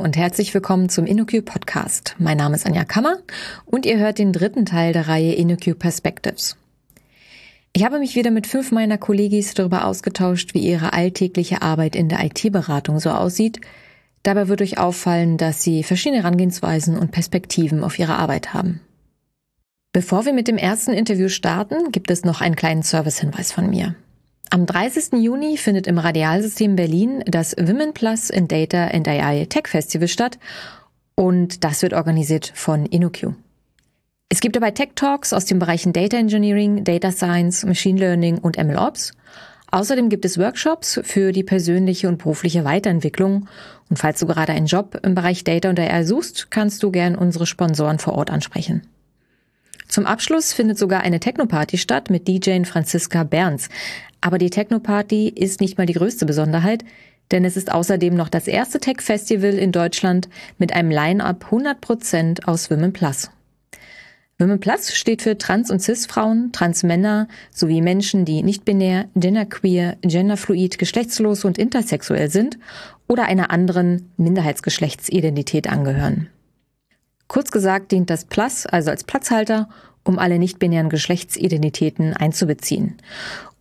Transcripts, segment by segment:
Und herzlich willkommen zum InnoQ Podcast. Mein Name ist Anja Kammer und ihr hört den dritten Teil der Reihe InnoQ Perspectives. Ich habe mich wieder mit fünf meiner Kollegis darüber ausgetauscht, wie ihre alltägliche Arbeit in der IT-Beratung so aussieht. Dabei wird euch auffallen, dass sie verschiedene Herangehensweisen und Perspektiven auf ihre Arbeit haben. Bevor wir mit dem ersten Interview starten, gibt es noch einen kleinen Servicehinweis von mir. Am 30. Juni findet im Radialsystem Berlin das Women Plus in Data and AI Tech Festival statt und das wird organisiert von InnoQ. Es gibt dabei Tech Talks aus den Bereichen Data Engineering, Data Science, Machine Learning und MLOps. Außerdem gibt es Workshops für die persönliche und berufliche Weiterentwicklung. Und falls du gerade einen Job im Bereich Data und AI suchst, kannst du gern unsere Sponsoren vor Ort ansprechen. Zum Abschluss findet sogar eine Techno-Party statt mit DJ Franziska Berns. Aber die Techno-Party ist nicht mal die größte Besonderheit, denn es ist außerdem noch das erste Tech-Festival in Deutschland mit einem Line-up 100% aus Women Plus. Women Plus steht für Trans- und Cis-Frauen, Trans-Männer sowie Menschen, die nicht binär, genderqueer, genderfluid, geschlechtslos und intersexuell sind oder einer anderen Minderheitsgeschlechtsidentität angehören. Kurz gesagt dient das Plus also als Platzhalter, um alle nicht-binären Geschlechtsidentitäten einzubeziehen.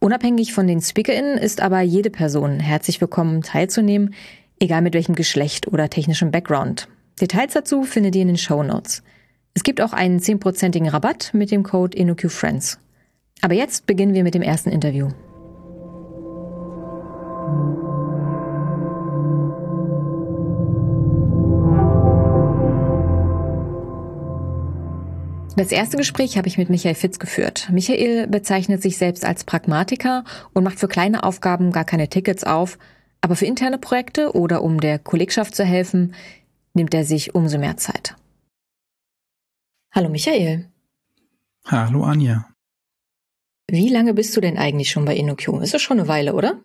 Unabhängig von den SpeakerInnen ist aber jede Person herzlich willkommen teilzunehmen, egal mit welchem Geschlecht oder technischem Background. Details dazu findet ihr in den Show Notes. Es gibt auch einen 10%igen Rabatt mit dem Code InnoQFriends. Aber jetzt beginnen wir mit dem ersten Interview. Das erste Gespräch habe ich mit Michael Fitz geführt. Michael bezeichnet sich selbst als Pragmatiker und macht für kleine Aufgaben gar keine Tickets auf, aber für interne Projekte oder um der Kollegschaft zu helfen, nimmt er sich umso mehr Zeit. Hallo Michael. Hallo Anja. Wie lange bist du denn eigentlich schon bei InnoQ? Ist das schon eine Weile, oder?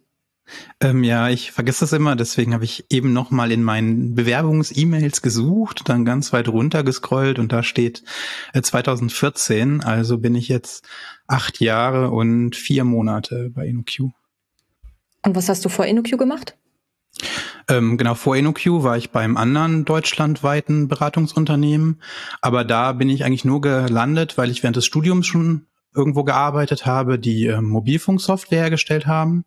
Ähm, ja, ich vergesse das immer, deswegen habe ich eben noch mal in meinen Bewerbungs-E-Mails gesucht, dann ganz weit runter gescrollt und da steht äh, 2014, also bin ich jetzt acht Jahre und vier Monate bei InnoQ. Und was hast du vor InnoQ gemacht? Ähm, genau, vor InnoQ war ich beim anderen deutschlandweiten Beratungsunternehmen, aber da bin ich eigentlich nur gelandet, weil ich während des Studiums schon irgendwo gearbeitet habe, die äh, Mobilfunksoftware hergestellt haben.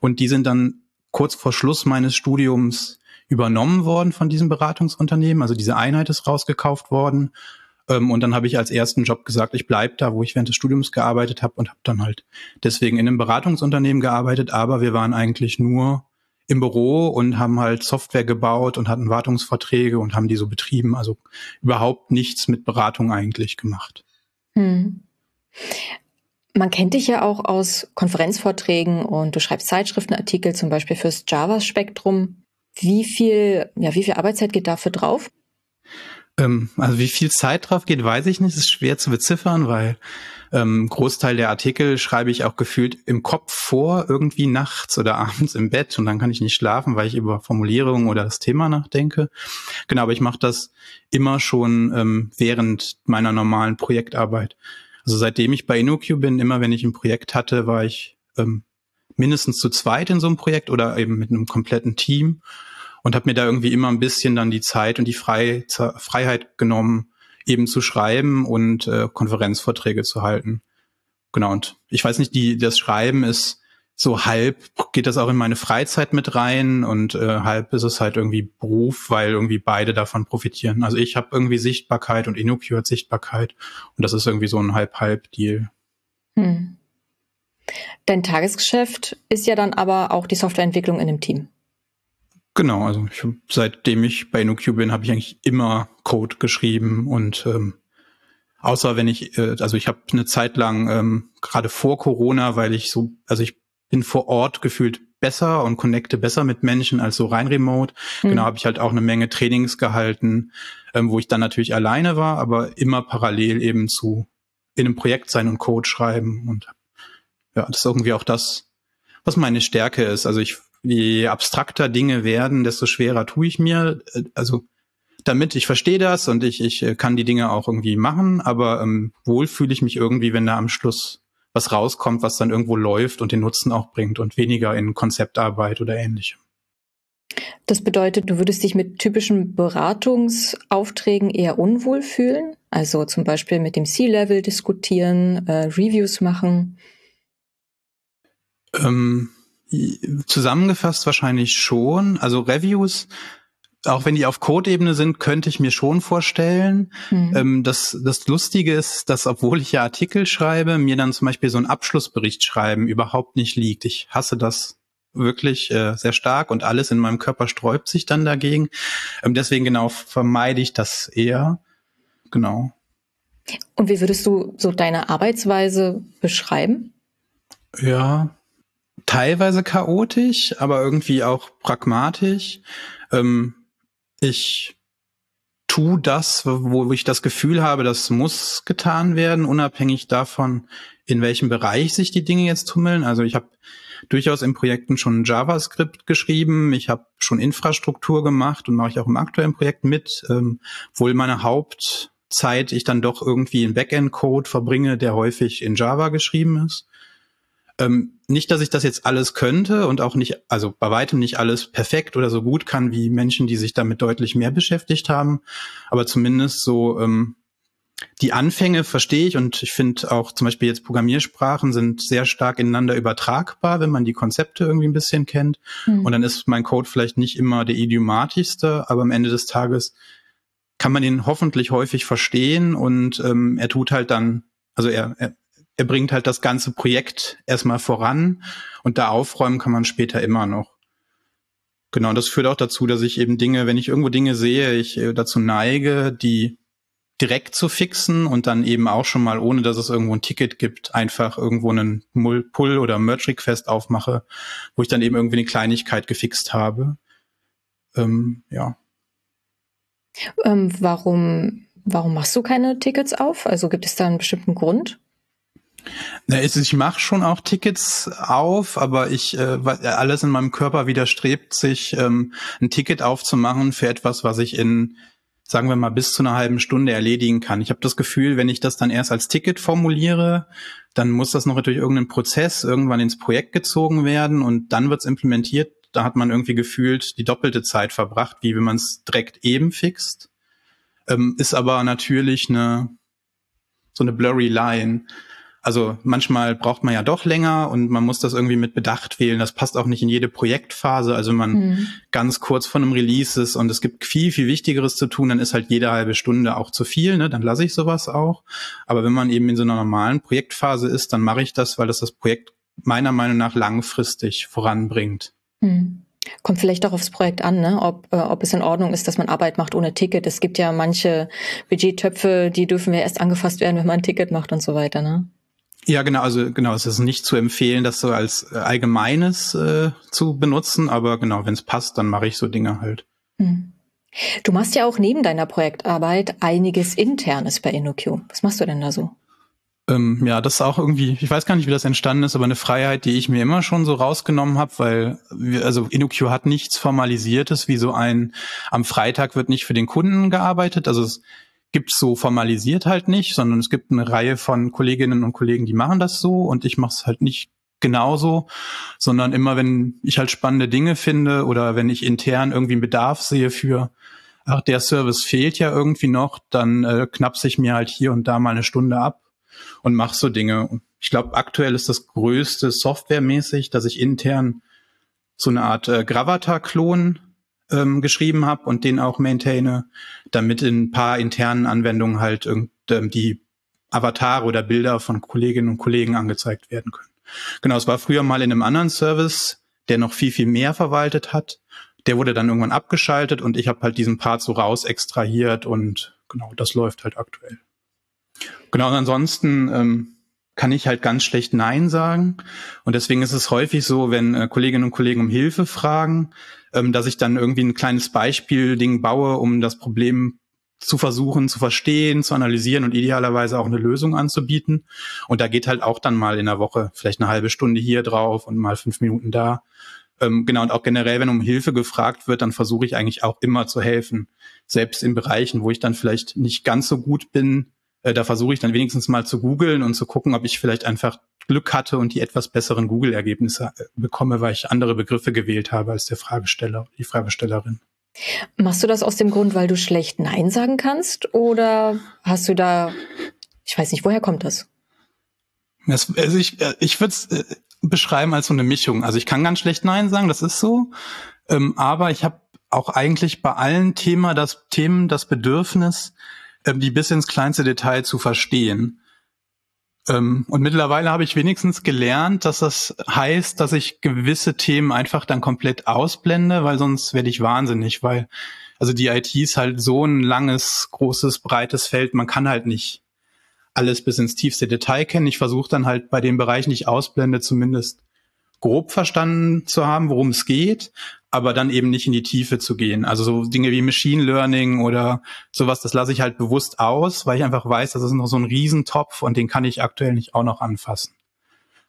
Und die sind dann kurz vor Schluss meines Studiums übernommen worden von diesem Beratungsunternehmen. Also diese Einheit ist rausgekauft worden. Ähm, und dann habe ich als ersten Job gesagt, ich bleib da, wo ich während des Studiums gearbeitet habe und habe dann halt deswegen in einem Beratungsunternehmen gearbeitet. Aber wir waren eigentlich nur im Büro und haben halt Software gebaut und hatten Wartungsverträge und haben die so betrieben. Also überhaupt nichts mit Beratung eigentlich gemacht. Hm. Man kennt dich ja auch aus Konferenzvorträgen und du schreibst Zeitschriftenartikel, zum Beispiel fürs Java-Spektrum. Wie viel, ja, wie viel Arbeitszeit geht dafür drauf? Ähm, also wie viel Zeit drauf geht, weiß ich nicht. Das ist schwer zu beziffern, weil ähm, Großteil der Artikel schreibe ich auch gefühlt im Kopf vor, irgendwie nachts oder abends im Bett und dann kann ich nicht schlafen, weil ich über Formulierungen oder das Thema nachdenke. Genau, aber ich mache das immer schon ähm, während meiner normalen Projektarbeit. Also seitdem ich bei InnoQ bin, immer wenn ich ein Projekt hatte, war ich ähm, mindestens zu zweit in so einem Projekt oder eben mit einem kompletten Team und habe mir da irgendwie immer ein bisschen dann die Zeit und die Frei Freiheit genommen, eben zu schreiben und äh, Konferenzvorträge zu halten. Genau, und ich weiß nicht, die, das Schreiben ist so halb geht das auch in meine Freizeit mit rein und äh, halb ist es halt irgendwie Beruf, weil irgendwie beide davon profitieren. Also ich habe irgendwie Sichtbarkeit und InnoQ hat Sichtbarkeit und das ist irgendwie so ein Halb-Halb-Deal. Hm. Dein Tagesgeschäft ist ja dann aber auch die Softwareentwicklung in einem Team. Genau, also ich, seitdem ich bei InnoQ bin, habe ich eigentlich immer Code geschrieben und ähm, außer wenn ich, äh, also ich habe eine Zeit lang ähm, gerade vor Corona, weil ich so, also ich bin vor Ort gefühlt besser und connecte besser mit Menschen als so rein remote. Mhm. Genau, habe ich halt auch eine Menge Trainings gehalten, ähm, wo ich dann natürlich alleine war, aber immer parallel eben zu in einem Projekt sein und Code schreiben und ja, das ist irgendwie auch das, was meine Stärke ist. Also ich, je abstrakter Dinge werden, desto schwerer tue ich mir. Äh, also damit ich verstehe das und ich, ich äh, kann die Dinge auch irgendwie machen, aber ähm, wohl fühle ich mich irgendwie, wenn da am Schluss was rauskommt, was dann irgendwo läuft und den Nutzen auch bringt und weniger in Konzeptarbeit oder ähnlichem. Das bedeutet, du würdest dich mit typischen Beratungsaufträgen eher unwohl fühlen? Also zum Beispiel mit dem C-Level diskutieren, äh, Reviews machen? Ähm, zusammengefasst wahrscheinlich schon. Also Reviews auch wenn die auf Code-Ebene sind, könnte ich mir schon vorstellen. Mhm. Ähm, das, das Lustige ist, dass obwohl ich ja Artikel schreibe, mir dann zum Beispiel so ein Abschlussbericht schreiben überhaupt nicht liegt. Ich hasse das wirklich äh, sehr stark und alles in meinem Körper sträubt sich dann dagegen. Ähm, deswegen genau vermeide ich das eher. Genau. Und wie würdest du so deine Arbeitsweise beschreiben? Ja, teilweise chaotisch, aber irgendwie auch pragmatisch. Ähm, ich tu das, wo ich das Gefühl habe, das muss getan werden, unabhängig davon, in welchem Bereich sich die Dinge jetzt tummeln. Also ich habe durchaus in Projekten schon JavaScript geschrieben, ich habe schon Infrastruktur gemacht und mache ich auch im aktuellen Projekt mit, ähm, wohl meine Hauptzeit ich dann doch irgendwie in Backend-Code verbringe, der häufig in Java geschrieben ist. Ähm, nicht, dass ich das jetzt alles könnte und auch nicht, also bei weitem nicht alles perfekt oder so gut kann wie Menschen, die sich damit deutlich mehr beschäftigt haben, aber zumindest so ähm, die Anfänge verstehe ich und ich finde auch zum Beispiel jetzt Programmiersprachen sind sehr stark ineinander übertragbar, wenn man die Konzepte irgendwie ein bisschen kennt. Mhm. Und dann ist mein Code vielleicht nicht immer der idiomatischste, aber am Ende des Tages kann man ihn hoffentlich häufig verstehen und ähm, er tut halt dann, also er, er er bringt halt das ganze Projekt erstmal voran und da aufräumen kann man später immer noch. Genau, und das führt auch dazu, dass ich eben Dinge, wenn ich irgendwo Dinge sehe, ich äh, dazu neige, die direkt zu fixen und dann eben auch schon mal, ohne dass es irgendwo ein Ticket gibt, einfach irgendwo einen Pull- oder Merge-Request aufmache, wo ich dann eben irgendwie eine Kleinigkeit gefixt habe. Ähm, ja. Ähm, warum, warum machst du keine Tickets auf? Also gibt es da einen bestimmten Grund? Na, ich mache schon auch Tickets auf, aber ich äh, alles in meinem Körper widerstrebt sich, ähm, ein Ticket aufzumachen für etwas, was ich in, sagen wir mal, bis zu einer halben Stunde erledigen kann. Ich habe das Gefühl, wenn ich das dann erst als Ticket formuliere, dann muss das noch durch irgendeinen Prozess irgendwann ins Projekt gezogen werden und dann wird's implementiert. Da hat man irgendwie gefühlt die doppelte Zeit verbracht, wie wenn man es direkt eben fixt. Ähm, ist aber natürlich eine so eine blurry Line. Also manchmal braucht man ja doch länger und man muss das irgendwie mit Bedacht wählen. Das passt auch nicht in jede Projektphase. Also man mhm. ganz kurz vor einem Release ist und es gibt viel, viel Wichtigeres zu tun, dann ist halt jede halbe Stunde auch zu viel, ne? Dann lasse ich sowas auch. Aber wenn man eben in so einer normalen Projektphase ist, dann mache ich das, weil das das Projekt meiner Meinung nach langfristig voranbringt. Mhm. Kommt vielleicht auch aufs Projekt an, ne? ob, äh, ob es in Ordnung ist, dass man Arbeit macht ohne Ticket. Es gibt ja manche Budgettöpfe, die dürfen ja erst angefasst werden, wenn man ein Ticket macht und so weiter. Ne? Ja, genau, also genau, es ist nicht zu empfehlen, das so als äh, allgemeines äh, zu benutzen, aber genau, wenn es passt, dann mache ich so Dinge halt. Hm. Du machst ja auch neben deiner Projektarbeit einiges internes bei InnoQ. Was machst du denn da so? Ähm, ja, das ist auch irgendwie, ich weiß gar nicht, wie das entstanden ist, aber eine Freiheit, die ich mir immer schon so rausgenommen habe, weil wir, also InnoQ hat nichts Formalisiertes, wie so ein am Freitag wird nicht für den Kunden gearbeitet. Also es gibt's so formalisiert halt nicht, sondern es gibt eine Reihe von Kolleginnen und Kollegen, die machen das so und ich mache es halt nicht genauso, sondern immer, wenn ich halt spannende Dinge finde oder wenn ich intern irgendwie einen Bedarf sehe für, ach, der Service fehlt ja irgendwie noch, dann äh, knappse ich mir halt hier und da mal eine Stunde ab und mache so Dinge. Ich glaube, aktuell ist das größte softwaremäßig, dass ich intern so eine Art äh, Gravatar-Klon ähm, geschrieben habe und den auch maintaine, damit in ein paar internen Anwendungen halt ähm, die Avatare oder Bilder von Kolleginnen und Kollegen angezeigt werden können. Genau, es war früher mal in einem anderen Service, der noch viel, viel mehr verwaltet hat. Der wurde dann irgendwann abgeschaltet und ich habe halt diesen Part so raus extrahiert und genau, das läuft halt aktuell. Genau, und ansonsten ähm, kann ich halt ganz schlecht Nein sagen. Und deswegen ist es häufig so, wenn äh, Kolleginnen und Kollegen um Hilfe fragen, ähm, dass ich dann irgendwie ein kleines Beispiel-Ding baue, um das Problem zu versuchen, zu verstehen, zu analysieren und idealerweise auch eine Lösung anzubieten. Und da geht halt auch dann mal in der Woche vielleicht eine halbe Stunde hier drauf und mal fünf Minuten da. Ähm, genau, und auch generell, wenn um Hilfe gefragt wird, dann versuche ich eigentlich auch immer zu helfen. Selbst in Bereichen, wo ich dann vielleicht nicht ganz so gut bin, Äh, da versuche ich dann wenigstens mal zu googeln und zu gucken, ob ich vielleicht einfach Glück hatte und die etwas besseren Google-Ergebnisse äh, bekomme, weil ich andere Begriffe gewählt habe als der Fragesteller, die Fragestellerin. Machst du das aus dem Grund, weil du schlecht Nein sagen kannst? Oder hast du da, ich weiß nicht, woher kommt das? Das, also ich äh, ich würde es beschreiben als so eine Mischung. Also ich kann ganz schlecht Nein sagen, das ist so. Ähm, aber ich habe auch eigentlich bei allen Thema das, Themen das Bedürfnis, ähm, die bis ins kleinste Detail zu verstehen. Ähm, und mittlerweile habe ich wenigstens gelernt, dass das heißt, dass ich gewisse Themen einfach dann komplett ausblende, weil sonst werde ich wahnsinnig, weil also die IT ist halt so ein langes, großes, breites Feld, man kann halt nicht alles bis ins tiefste Detail kennen. Ich versuche dann halt bei den Bereichen, die ich ausblende, zumindest grob verstanden zu haben, worum es geht, aber dann eben nicht in die Tiefe zu gehen. Also so Dinge wie Machine Learning oder sowas, das lasse ich halt bewusst aus, weil ich einfach weiß, das ist noch so ein Riesentopf und den kann ich aktuell nicht auch noch anfassen.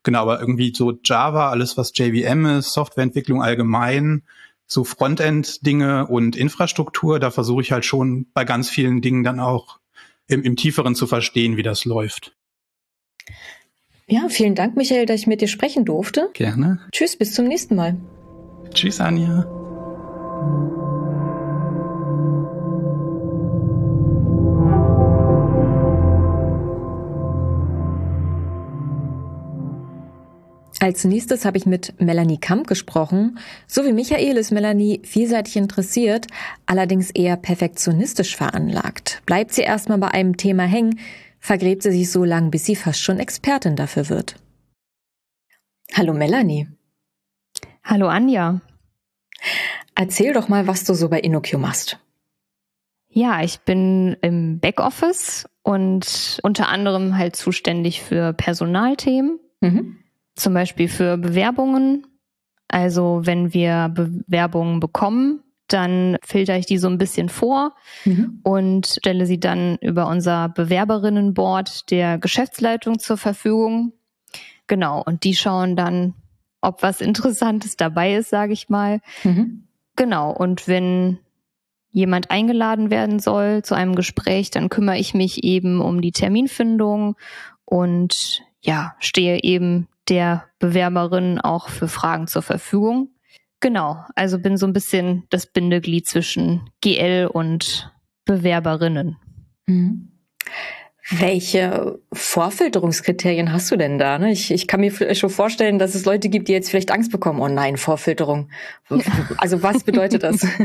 Genau, aber irgendwie so Java, alles was JVM ist, Softwareentwicklung allgemein, so Frontend-Dinge und Infrastruktur, da versuche ich halt schon bei ganz vielen Dingen dann auch im, im Tieferen zu verstehen, wie das läuft. Ja, vielen Dank, Michael, dass ich mit dir sprechen durfte. Gerne. Tschüss, bis zum nächsten Mal. Tschüss, Anja. Als nächstes habe ich mit Melanie Kamp gesprochen. So wie Michael ist Melanie vielseitig interessiert, allerdings eher perfektionistisch veranlagt. Bleibt sie erstmal bei einem Thema hängen, vergräbt sie sich so lange, bis sie fast schon Expertin dafür wird. Hallo Melanie. Hallo Anja. Erzähl doch mal, was du so bei InnoQ machst. Ja, ich bin im Backoffice und unter anderem halt zuständig für Personalthemen. Mhm zum Beispiel für Bewerbungen. Also wenn wir Bewerbungen bekommen, dann filter ich die so ein bisschen vor mhm. und stelle sie dann über unser Bewerberinnenboard der Geschäftsleitung zur Verfügung. Genau, und die schauen dann, ob was Interessantes dabei ist, sage ich mal. Mhm. Genau, und wenn jemand eingeladen werden soll zu einem Gespräch, dann kümmere ich mich eben um die Terminfindung und ja, stehe eben der Bewerberin auch für Fragen zur Verfügung. Genau, also bin so ein bisschen das Bindeglied zwischen GL und Bewerberinnen. Mhm. Welche Vorfilterungskriterien hast du denn da? Ne? Ich, ich kann mir schon vorstellen, dass es Leute gibt, die jetzt vielleicht Angst bekommen. Oh nein, Vorfilterung. Also was bedeutet das?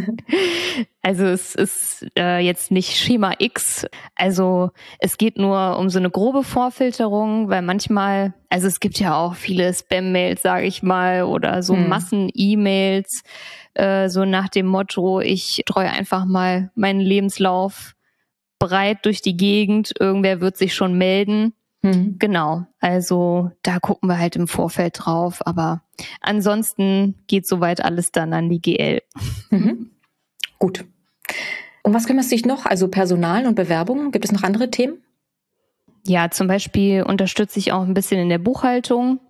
Also es ist äh, jetzt nicht Schema X. Also es geht nur um so eine grobe Vorfilterung, weil manchmal, also es gibt ja auch viele Spam-Mails, sage ich mal, oder so hm. Massen-E-Mails, äh, so nach dem Motto, ich streue einfach mal meinen Lebenslauf breit durch die Gegend, irgendwer wird sich schon melden. Mhm. Genau, also da gucken wir halt im Vorfeld drauf, aber ansonsten geht soweit alles dann an die GL. Mhm. Gut. Und was kümmerst du dich noch? Also Personal und Bewerbungen? Gibt es noch andere Themen? Ja, zum Beispiel unterstütze ich auch ein bisschen in der Buchhaltung,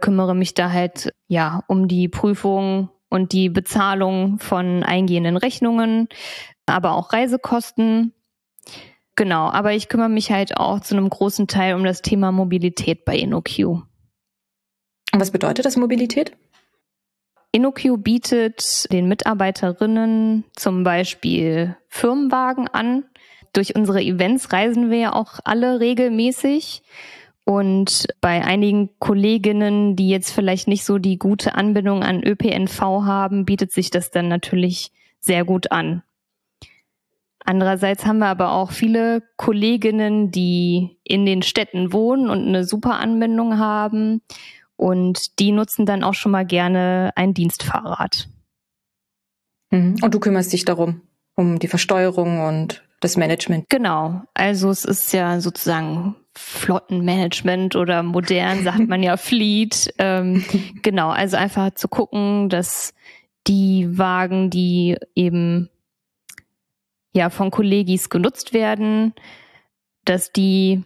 kümmere mich da halt ja um die Prüfung und die Bezahlung von eingehenden Rechnungen, aber auch Reisekosten Genau, aber ich kümmere mich halt auch zu einem großen Teil um das Thema Mobilität bei InnoQ. Und was bedeutet das Mobilität? InnoQ bietet den Mitarbeiterinnen zum Beispiel Firmenwagen an. Durch unsere Events reisen wir ja auch alle regelmäßig. Und bei einigen Kolleginnen, die jetzt vielleicht nicht so die gute Anbindung an ÖPNV haben, bietet sich das dann natürlich sehr gut an. Andererseits haben wir aber auch viele Kolleginnen, die in den Städten wohnen und eine super Anbindung haben. Und die nutzen dann auch schon mal gerne ein Dienstfahrrad. Mhm. Und du kümmerst dich darum, um die Versteuerung und das Management. Genau. Also es ist ja sozusagen Flottenmanagement oder modern sagt man ja Fleet. Ähm, genau. Also einfach zu gucken, dass die Wagen, die eben ja von Kollegis genutzt werden, dass die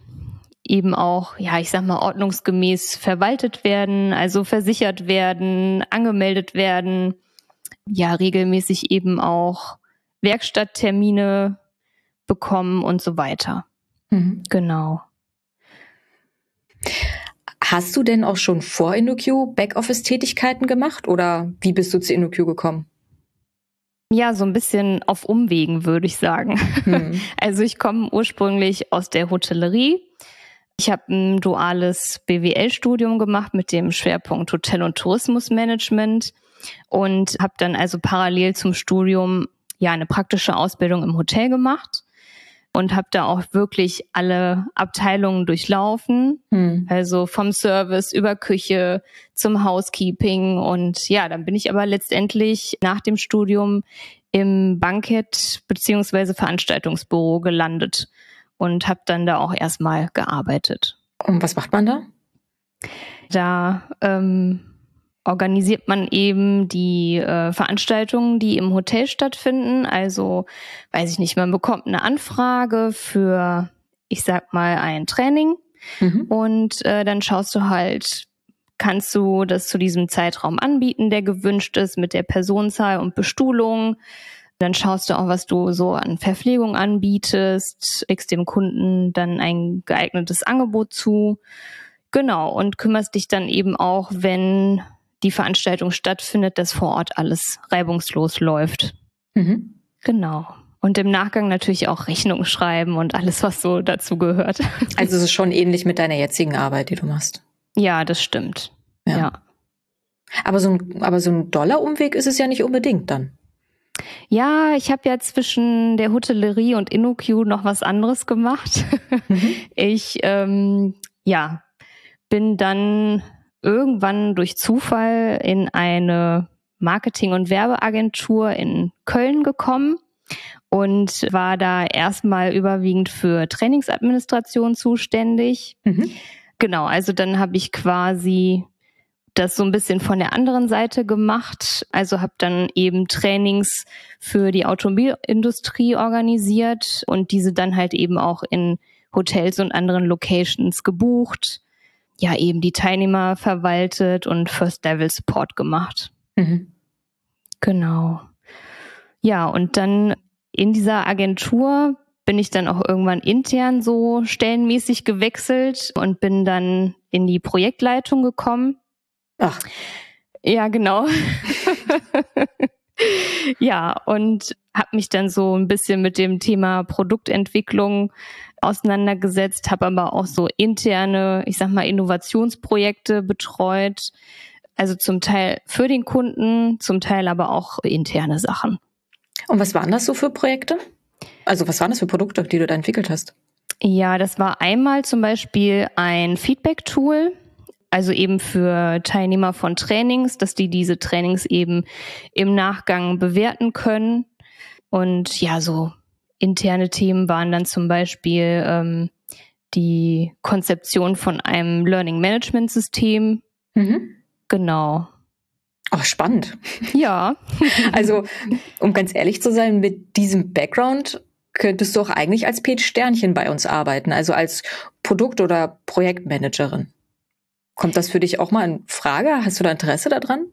eben auch, ja, ich sag mal, ordnungsgemäß verwaltet werden, also versichert werden, angemeldet werden, ja, regelmäßig eben auch Werkstatttermine bekommen und so weiter. Mhm. Genau. Hast du denn auch schon vor InnoQ Backoffice-Tätigkeiten gemacht oder wie bist du zu InnoQ gekommen? Ja, so ein bisschen auf Umwegen, würde ich sagen. Hm. Also ich komme ursprünglich aus der Hotellerie. Ich habe ein duales BWL-Studium gemacht mit dem Schwerpunkt Hotel- und Tourismusmanagement und habe dann also parallel zum Studium ja eine praktische Ausbildung im Hotel gemacht und habe da auch wirklich alle Abteilungen durchlaufen. Hm. Also vom Service über Küche zum Housekeeping. Und ja, dann bin ich aber letztendlich nach dem Studium im Bankett beziehungsweise Veranstaltungsbüro gelandet und habe dann da auch erstmal gearbeitet. Und was macht man da? Da ähm, organisiert man eben die äh, Veranstaltungen, die im Hotel stattfinden. Also, weiß ich nicht, man bekommt eine Anfrage für, ich sag mal, ein Training. Mhm. Und äh, dann schaust du halt, kannst du das zu diesem Zeitraum anbieten, der gewünscht ist, mit der Personenzahl und Bestuhlung. Dann schaust du auch, was du so an Verpflegung anbietest, legst dem Kunden dann ein geeignetes Angebot zu. Genau, und kümmerst dich dann eben auch, wenn die Veranstaltung stattfindet, dass vor Ort alles reibungslos läuft. Mhm. Genau. Und im Nachgang natürlich auch Rechnungen schreiben und alles, was so dazu gehört. Also es ist schon ähnlich mit deiner jetzigen Arbeit, die du machst. Ja, das stimmt. Ja. ja. Aber so ein, aber so ein Dollarumweg ist es ja nicht unbedingt dann. Ja, ich habe ja zwischen der Hotellerie und InnoQ noch was anderes gemacht. Mhm. Ich ähm, ja bin dann irgendwann durch Zufall in eine Marketing- und Werbeagentur in Köln gekommen und war da erstmal überwiegend für Trainingsadministration zuständig. Mhm. Genau, also dann habe ich quasi das so ein bisschen von der anderen Seite gemacht. Also habe dann eben Trainings für die Automobilindustrie organisiert und diese dann halt eben auch in Hotels und anderen Locations gebucht ja eben die Teilnehmer verwaltet und First Level Support gemacht. Mhm. Genau. Ja, und dann in dieser Agentur bin ich dann auch irgendwann intern so stellenmäßig gewechselt und bin dann in die Projektleitung gekommen. Ach. Ja, genau. ja, und habe mich dann so ein bisschen mit dem Thema Produktentwicklung auseinandergesetzt, habe aber auch so interne, ich sag mal, Innovationsprojekte betreut. Also zum Teil für den Kunden, zum Teil aber auch interne Sachen. Und was waren das so für Projekte? Also was waren das für Produkte, die du da entwickelt hast? Ja, das war einmal zum Beispiel ein Feedback-Tool, also eben für Teilnehmer von Trainings, dass die diese Trainings eben im Nachgang bewerten können. Und ja, so interne Themen waren dann zum Beispiel ähm, die Konzeption von einem Learning Management System. Mhm. Genau. Oh, spannend. Ja. also, um ganz ehrlich zu sein, mit diesem Background könntest du auch eigentlich als Pete Sternchen bei uns arbeiten, also als Produkt- oder Projektmanagerin. Kommt das für dich auch mal in Frage? Hast du da Interesse daran?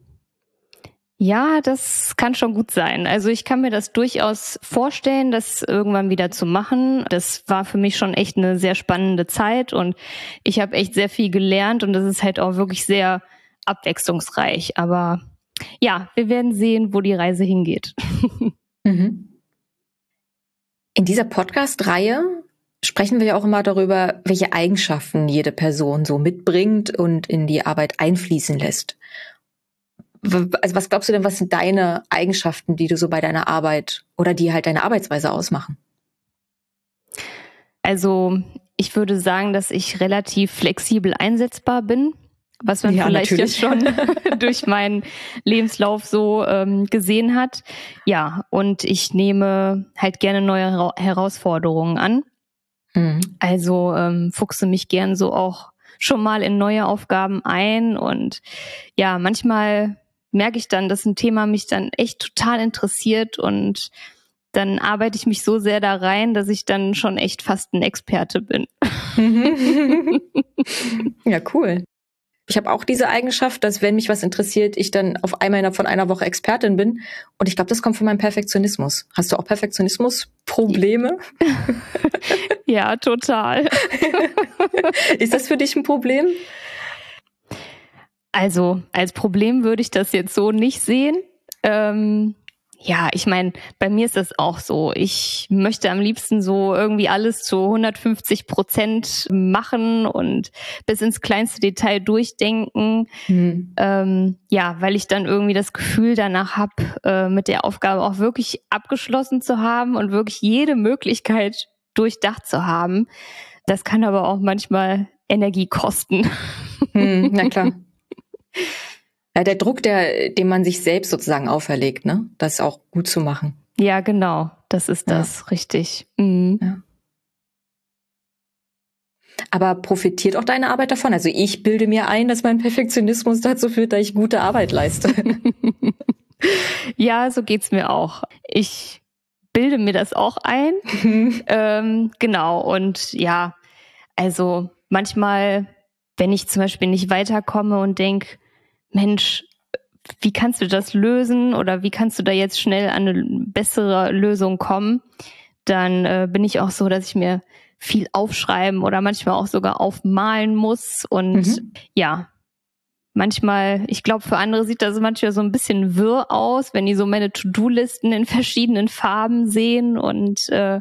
Ja, das kann schon gut sein. Also ich kann mir das durchaus vorstellen, das irgendwann wieder zu machen. Das war für mich schon echt eine sehr spannende Zeit und ich habe echt sehr viel gelernt und das ist halt auch wirklich sehr abwechslungsreich. Aber ja, wir werden sehen, wo die Reise hingeht. Mhm. In dieser Podcast-Reihe sprechen wir ja auch immer darüber, welche Eigenschaften jede Person so mitbringt und in die Arbeit einfließen lässt also was glaubst du denn, was sind deine Eigenschaften, die du so bei deiner Arbeit oder die halt deine Arbeitsweise ausmachen? Also ich würde sagen, dass ich relativ flexibel einsetzbar bin, was man ja, vielleicht natürlich. ja schon durch meinen Lebenslauf so ähm, gesehen hat. Ja, und ich nehme halt gerne neue Herausforderungen an. Mhm. Also ähm, fuchse mich gern so auch schon mal in neue Aufgaben ein und ja, manchmal merke ich dann, dass ein Thema mich dann echt total interessiert und dann arbeite ich mich so sehr da rein, dass ich dann schon echt fast ein Experte bin. ja, cool. Ich habe auch diese Eigenschaft, dass wenn mich was interessiert, ich dann auf einmal von einer Woche Expertin bin. Und ich glaube, das kommt von meinem Perfektionismus. Hast du auch Perfektionismus-Probleme? ja, total. Ist das für dich ein Problem? Also als Problem würde ich das jetzt so nicht sehen. Ähm, ja, ich meine, bei mir ist das auch so. Ich möchte am liebsten so irgendwie alles zu 150 Prozent machen und bis ins kleinste Detail durchdenken. Mhm. Ähm, ja, weil ich dann irgendwie das Gefühl danach habe, äh, mit der Aufgabe auch wirklich abgeschlossen zu haben und wirklich jede Möglichkeit durchdacht zu haben. Das kann aber auch manchmal Energie kosten. Mhm, na klar. Ja, der Druck, der, den man sich selbst sozusagen auferlegt, ne? Das auch gut zu machen. Ja, genau. Das ist das, ja. richtig. Mhm. Ja. Aber profitiert auch deine Arbeit davon? Also ich bilde mir ein, dass mein Perfektionismus dazu führt, dass ich gute Arbeit leiste. ja, so geht's mir auch. Ich bilde mir das auch ein. ähm, genau. Und ja, also manchmal, wenn ich zum Beispiel nicht weiterkomme und denke, Mensch, wie kannst du das lösen oder wie kannst du da jetzt schnell an eine bessere Lösung kommen, dann äh, bin ich auch so, dass ich mir viel aufschreiben oder manchmal auch sogar aufmalen muss. Und mhm. ja, manchmal, ich glaube, für andere sieht das manchmal so ein bisschen wirr aus, wenn die so meine To-Do-Listen in verschiedenen Farben sehen und äh,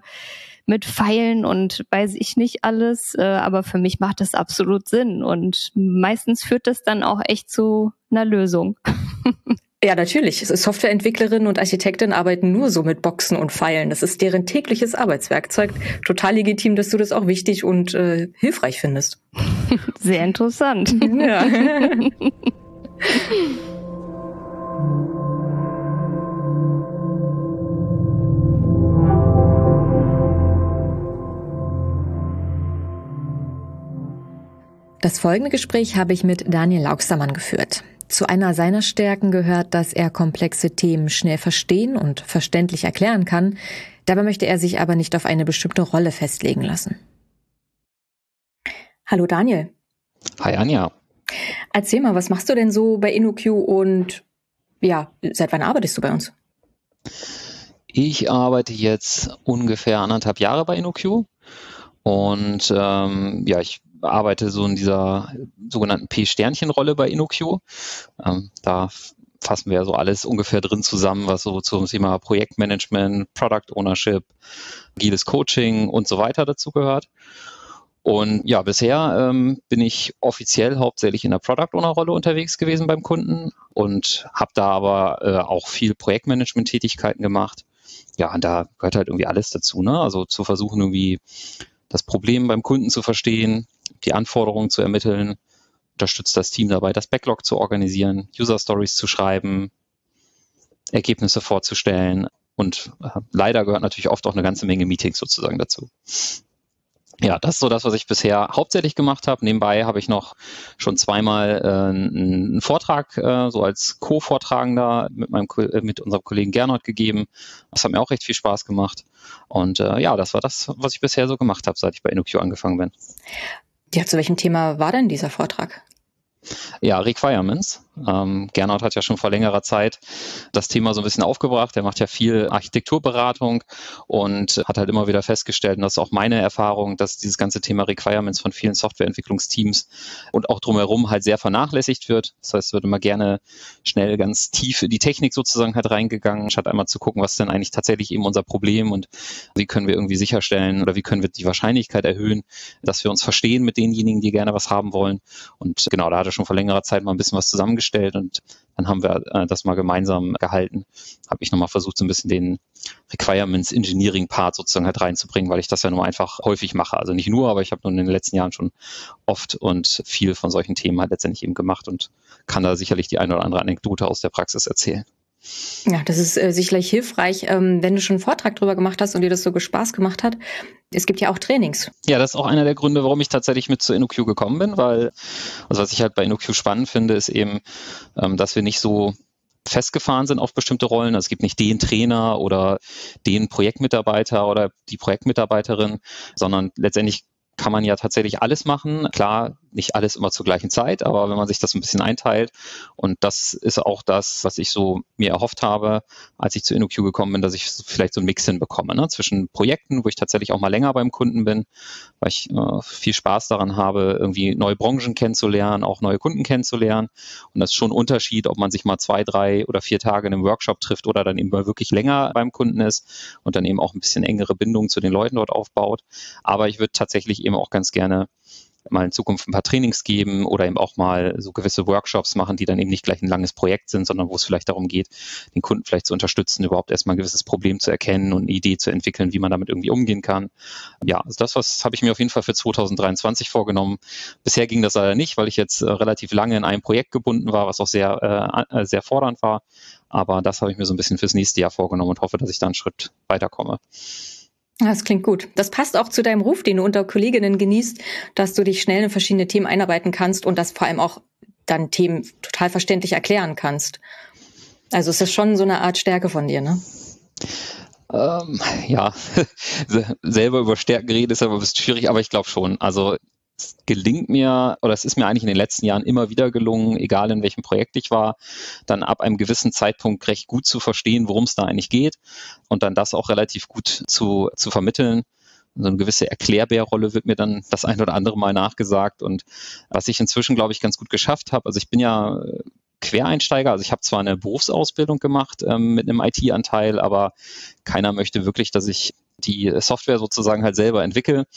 mit Pfeilen und weiß ich nicht alles. Äh, aber für mich macht das absolut Sinn. Und meistens führt das dann auch echt zu einer Lösung. Ja, natürlich. Softwareentwicklerinnen und Architektinnen arbeiten nur so mit Boxen und Pfeilen. Das ist deren tägliches Arbeitswerkzeug. Total legitim, dass du das auch wichtig und äh, hilfreich findest. Sehr interessant. Ja. Das folgende Gespräch habe ich mit Daniel Laugstermann geführt. Zu einer seiner Stärken gehört, dass er komplexe Themen schnell verstehen und verständlich erklären kann. Dabei möchte er sich aber nicht auf eine bestimmte Rolle festlegen lassen. Hallo Daniel. Hi Anja. Erzähl mal, was machst du denn so bei InnoQ und ja, seit wann arbeitest du bei uns? Ich arbeite jetzt ungefähr anderthalb Jahre bei InnoQ und ähm, ja, ich arbeite so in dieser sogenannten P-Sternchen-Rolle bei InnoQ. Ähm, da fassen wir so alles ungefähr drin zusammen, was so zum Thema Projektmanagement, Product Ownership, agiles Coaching und so weiter dazu gehört. Und ja, bisher ähm, bin ich offiziell hauptsächlich in der Product Owner Rolle unterwegs gewesen beim Kunden und habe da aber äh, auch viel Projektmanagement-Tätigkeiten gemacht. Ja, und da gehört halt irgendwie alles dazu, ne? Also zu versuchen irgendwie das Problem beim Kunden zu verstehen, die Anforderungen zu ermitteln, unterstützt das Team dabei, das Backlog zu organisieren, User Stories zu schreiben, Ergebnisse vorzustellen und äh, leider gehört natürlich oft auch eine ganze Menge Meetings sozusagen dazu ja, das ist so das, was ich bisher hauptsächlich gemacht habe. Nebenbei habe ich noch schon zweimal äh, einen Vortrag äh, so als Co-Vortragender mit meinem äh, mit unserem Kollegen Gernot gegeben. Das hat mir auch recht viel Spaß gemacht. Und äh, ja, das war das, was ich bisher so gemacht habe, seit ich bei InnoQ angefangen bin. Ja, zu welchem Thema war denn dieser Vortrag? Ja, Requirements. Ähm, Gernot hat ja schon vor längerer Zeit das Thema so ein bisschen aufgebracht. Er macht ja viel Architekturberatung und hat halt immer wieder festgestellt, und das ist auch meine Erfahrung, dass dieses ganze Thema Requirements von vielen Softwareentwicklungsteams und auch drumherum halt sehr vernachlässigt wird. Das heißt, es wird immer gerne schnell ganz tief in die Technik sozusagen halt reingegangen, statt einmal zu gucken, was denn eigentlich tatsächlich eben unser Problem und wie können wir irgendwie sicherstellen oder wie können wir die Wahrscheinlichkeit erhöhen, dass wir uns verstehen mit denjenigen, die gerne was haben wollen. Und genau, da hat er schon vor längerer Zeit mal ein bisschen was zusammengestellt gestellt und dann haben wir äh, das mal gemeinsam gehalten. Habe ich nochmal versucht, so ein bisschen den Requirements Engineering Part sozusagen halt reinzubringen, weil ich das ja nur einfach häufig mache. Also nicht nur, aber ich habe nun in den letzten Jahren schon oft und viel von solchen Themen halt letztendlich eben gemacht und kann da sicherlich die eine oder andere Anekdote aus der Praxis erzählen. Ja, das ist äh, sicherlich hilfreich, ähm, wenn du schon einen Vortrag drüber gemacht hast und dir das so Spaß gemacht hat. Es gibt ja auch Trainings. Ja, das ist auch einer der Gründe, warum ich tatsächlich mit zu InnoQ gekommen bin, weil, also was ich halt bei InnoQ spannend finde, ist eben, ähm, dass wir nicht so festgefahren sind auf bestimmte Rollen. Also es gibt nicht den Trainer oder den Projektmitarbeiter oder die Projektmitarbeiterin, sondern letztendlich kann man ja tatsächlich alles machen. Klar, nicht alles immer zur gleichen Zeit, aber wenn man sich das ein bisschen einteilt und das ist auch das, was ich so mir erhofft habe, als ich zu InnoQ gekommen bin, dass ich vielleicht so einen Mix hinbekomme ne? zwischen Projekten, wo ich tatsächlich auch mal länger beim Kunden bin, weil ich äh, viel Spaß daran habe, irgendwie neue Branchen kennenzulernen, auch neue Kunden kennenzulernen und das ist schon ein Unterschied, ob man sich mal zwei, drei oder vier Tage in einem Workshop trifft oder dann eben mal wirklich länger beim Kunden ist und dann eben auch ein bisschen engere Bindungen zu den Leuten dort aufbaut. Aber ich würde tatsächlich eben auch ganz gerne mal in Zukunft ein paar Trainings geben oder eben auch mal so gewisse Workshops machen, die dann eben nicht gleich ein langes Projekt sind, sondern wo es vielleicht darum geht, den Kunden vielleicht zu unterstützen, überhaupt erstmal ein gewisses Problem zu erkennen und eine Idee zu entwickeln, wie man damit irgendwie umgehen kann. Ja, also das was habe ich mir auf jeden Fall für 2023 vorgenommen. Bisher ging das leider nicht, weil ich jetzt äh, relativ lange in einem Projekt gebunden war, was auch sehr, äh, sehr fordernd war. Aber das habe ich mir so ein bisschen fürs nächste Jahr vorgenommen und hoffe, dass ich da einen Schritt weiterkomme. Das klingt gut. Das passt auch zu deinem Ruf, den du unter Kolleginnen genießt, dass du dich schnell in verschiedene Themen einarbeiten kannst und das vor allem auch dann Themen total verständlich erklären kannst. Also ist schon so eine Art Stärke von dir, ne? Ähm, ja, selber über Stärken reden ist aber ein bisschen schwierig, aber ich glaube schon. Also gelingt mir, oder es ist mir eigentlich in den letzten Jahren immer wieder gelungen, egal in welchem Projekt ich war, dann ab einem gewissen Zeitpunkt recht gut zu verstehen, worum es da eigentlich geht und dann das auch relativ gut zu, zu vermitteln so eine gewisse Erklärbärrolle wird mir dann das ein oder andere Mal nachgesagt. Und was ich inzwischen, glaube ich, ganz gut geschafft habe, also ich bin ja äh, Quereinsteiger, also ich habe zwar eine Berufsausbildung gemacht ähm, mit einem IT-Anteil, aber keiner möchte wirklich, dass ich die Software sozusagen halt selber entwickle.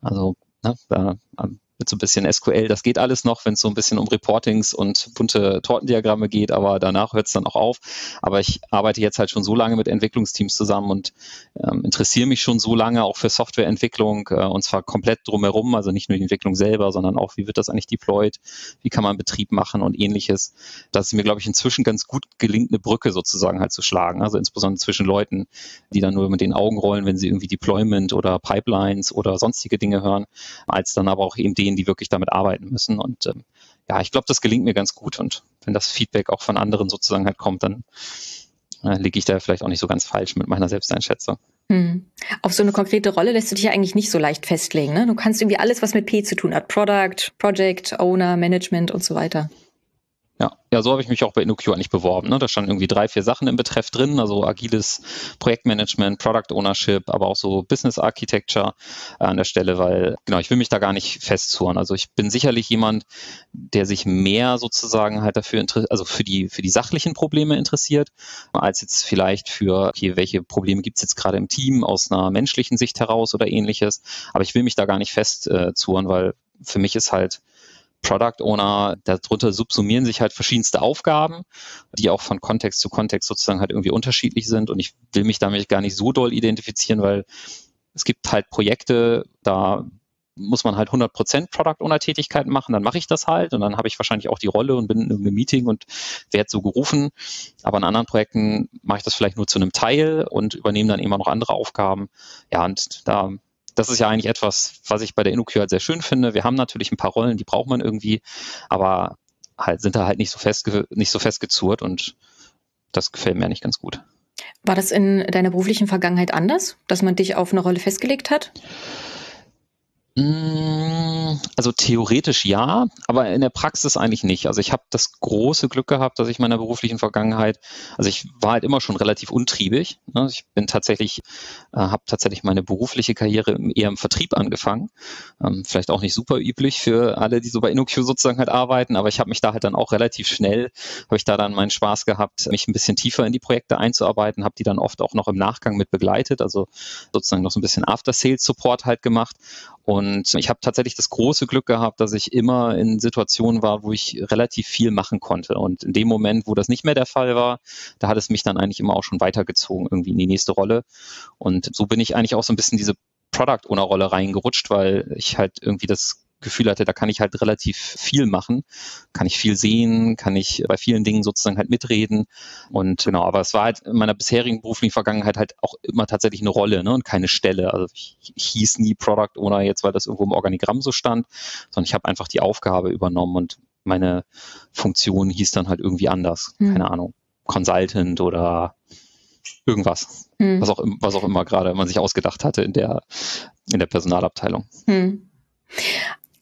Also? Da uh, mit so ein bisschen SQL, das geht alles noch, wenn es so ein bisschen um Reportings und bunte Tortendiagramme geht, aber danach hört es dann auch auf. Aber ich arbeite jetzt halt schon so lange mit Entwicklungsteams zusammen und ähm, interessiere mich schon so lange auch für Softwareentwicklung äh, und zwar komplett drumherum, also nicht nur die Entwicklung selber, sondern auch, wie wird das eigentlich deployed, wie kann man Betrieb machen und ähnliches, dass es mir, glaube ich, inzwischen ganz gut gelingt, eine Brücke sozusagen halt zu schlagen. Also insbesondere zwischen Leuten, die dann nur mit den Augen rollen, wenn sie irgendwie Deployment oder Pipelines oder sonstige Dinge hören, als dann aber auch eben denen, die wirklich damit arbeiten müssen. Und ähm, ja, ich glaube, das gelingt mir ganz gut. Und wenn das Feedback auch von anderen sozusagen halt kommt, dann äh, liege ich da vielleicht auch nicht so ganz falsch mit meiner Selbsteinschätzung. Hm. Auf so eine konkrete Rolle lässt du dich ja eigentlich nicht so leicht festlegen. Ne? Du kannst irgendwie alles, was mit P zu tun hat, Product, Project, Owner, Management und so weiter. Ja, ja, so habe ich mich auch bei InnoQ eigentlich beworben. Ne? Da standen irgendwie drei, vier Sachen im Betreff drin, also agiles Projektmanagement, Product Ownership, aber auch so Business Architecture äh, an der Stelle, weil genau, ich will mich da gar nicht festzurren. Also ich bin sicherlich jemand, der sich mehr sozusagen halt dafür also für die für die sachlichen Probleme interessiert, als jetzt vielleicht für okay, welche Probleme gibt es jetzt gerade im Team aus einer menschlichen Sicht heraus oder ähnliches. Aber ich will mich da gar nicht festzurren, weil für mich ist halt Product Owner, darunter subsumieren sich halt verschiedenste Aufgaben, die auch von Kontext zu Kontext sozusagen halt irgendwie unterschiedlich sind. Und ich will mich damit gar nicht so doll identifizieren, weil es gibt halt Projekte, da muss man halt 100% Product Owner Tätigkeiten machen, dann mache ich das halt und dann habe ich wahrscheinlich auch die Rolle und bin in einem Meeting und werde so gerufen. Aber in anderen Projekten mache ich das vielleicht nur zu einem Teil und übernehme dann immer noch andere Aufgaben. Ja, und da das ist ja eigentlich etwas, was ich bei der InnoQ halt sehr schön finde. Wir haben natürlich ein paar Rollen, die braucht man irgendwie, aber halt sind da halt nicht so fest, nicht so festgezurrt und das gefällt mir eigentlich ganz gut. War das in deiner beruflichen Vergangenheit anders, dass man dich auf eine Rolle festgelegt hat? Mm, also theoretisch ja, aber in der Praxis eigentlich nicht. Also ich habe das große Glück gehabt, dass ich meiner beruflichen Vergangenheit, also ich war halt immer schon relativ untriebig. Ne? Ich bin tatsächlich, äh, habe tatsächlich meine berufliche Karriere eher im Vertrieb angefangen. Ähm, vielleicht auch nicht super üblich für alle, die so bei InnoQ sozusagen halt arbeiten, aber ich habe mich da halt dann auch relativ schnell, habe ich da dann meinen Spaß gehabt, mich ein bisschen tiefer in die Projekte einzuarbeiten, habe die dann oft auch noch im Nachgang mit begleitet, also sozusagen noch so ein bisschen After-Sales-Support halt gemacht und ich habe tatsächlich das große Glück gehabt, dass ich immer in Situationen war, wo ich relativ viel machen konnte. Und in dem Moment, wo das nicht mehr der Fall war, da hat es mich dann eigentlich immer auch schon weitergezogen, irgendwie in die nächste Rolle. Und so bin ich eigentlich auch so ein bisschen diese Product Owner Rolle reingerutscht, weil ich halt irgendwie das Gefühl hatte, da kann ich halt relativ viel machen, kann ich viel sehen, kann ich bei vielen Dingen sozusagen halt mitreden und genau, aber es war halt in meiner bisherigen beruflichen Vergangenheit halt auch immer tatsächlich eine Rolle ne, und keine Stelle. Also ich, ich hieß nie Product Owner jetzt, weil das irgendwo im Organigramm so stand, sondern ich habe einfach die Aufgabe übernommen und meine Funktion hieß dann halt irgendwie anders, hm. keine Ahnung, Consultant oder irgendwas, hm. was auch was auch immer gerade man sich ausgedacht hatte in der in der Personalabteilung. Hm.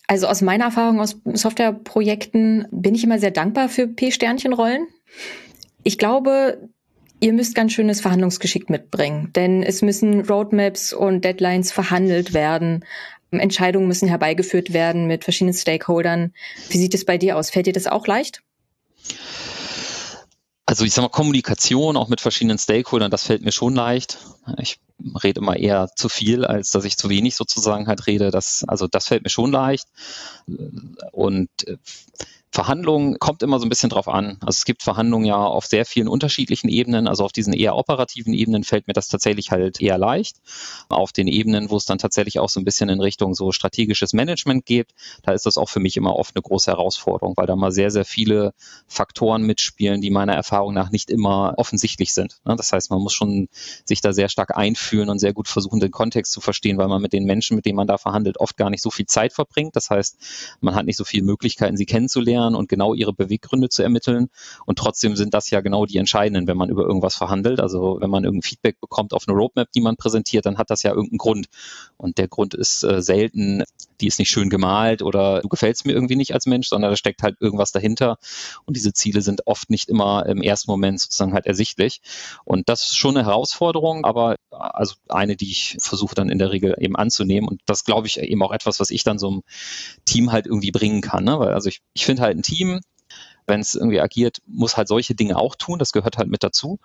Also aus meiner Erfahrung aus Softwareprojekten bin ich immer sehr dankbar für P-Sternchenrollen. Ich glaube, ihr müsst ganz schönes Verhandlungsgeschick mitbringen, denn es müssen Roadmaps und Deadlines verhandelt werden. Entscheidungen müssen herbeigeführt werden mit verschiedenen Stakeholdern. Wie sieht es bei dir aus? Fällt dir das auch leicht? Also ich sag mal, Kommunikation auch mit verschiedenen Stakeholdern, das fällt mir schon leicht. Ich rede immer eher zu viel, als dass ich zu wenig sozusagen halt rede. Das, also das fällt mir schon leicht. Und äh, Verhandlungen kommt immer so ein bisschen drauf an. Also es gibt Verhandlungen ja auf sehr vielen unterschiedlichen Ebenen. Also auf diesen eher operativen Ebenen fällt mir das tatsächlich halt eher leicht. Auf den Ebenen, wo es dann tatsächlich auch so ein bisschen in Richtung so strategisches Management geht, da ist das auch für mich immer oft eine große Herausforderung, weil da mal sehr, sehr viele Faktoren mitspielen, die meiner Erfahrung nach nicht immer offensichtlich sind. Ne? Das heißt, man muss schon sich da sehr stark einfühlen und sehr gut versuchen, den Kontext zu verstehen, weil man mit den Menschen, mit denen man da verhandelt, oft gar nicht so viel Zeit verbringt. Das heißt, man hat nicht so viele Möglichkeiten, sie kennenzulernen kennenzulernen und genau ihre Beweggründe zu ermitteln. Und trotzdem sind das ja genau die entscheidenden, wenn man über irgendwas verhandelt. Also wenn man irgendein Feedback bekommt auf eine Roadmap, die man präsentiert, dann hat das ja irgendeinen Grund. Und der Grund ist äh, selten, die ist nicht schön gemalt oder du gefällst mir irgendwie nicht als Mensch, sondern da steckt halt irgendwas dahinter. Und diese Ziele sind oft nicht immer im ersten Moment sozusagen halt ersichtlich. Und das ist schon eine Herausforderung, aber also eine, die ich versuche dann in der Regel eben anzunehmen. Und das glaube ich eben auch etwas, was ich dann so einem Team halt irgendwie bringen kann. Ne? Weil also ich, ich finde halt ein Team, wenn es irgendwie agiert, muss halt solche Dinge auch tun. Das gehört halt mit dazu.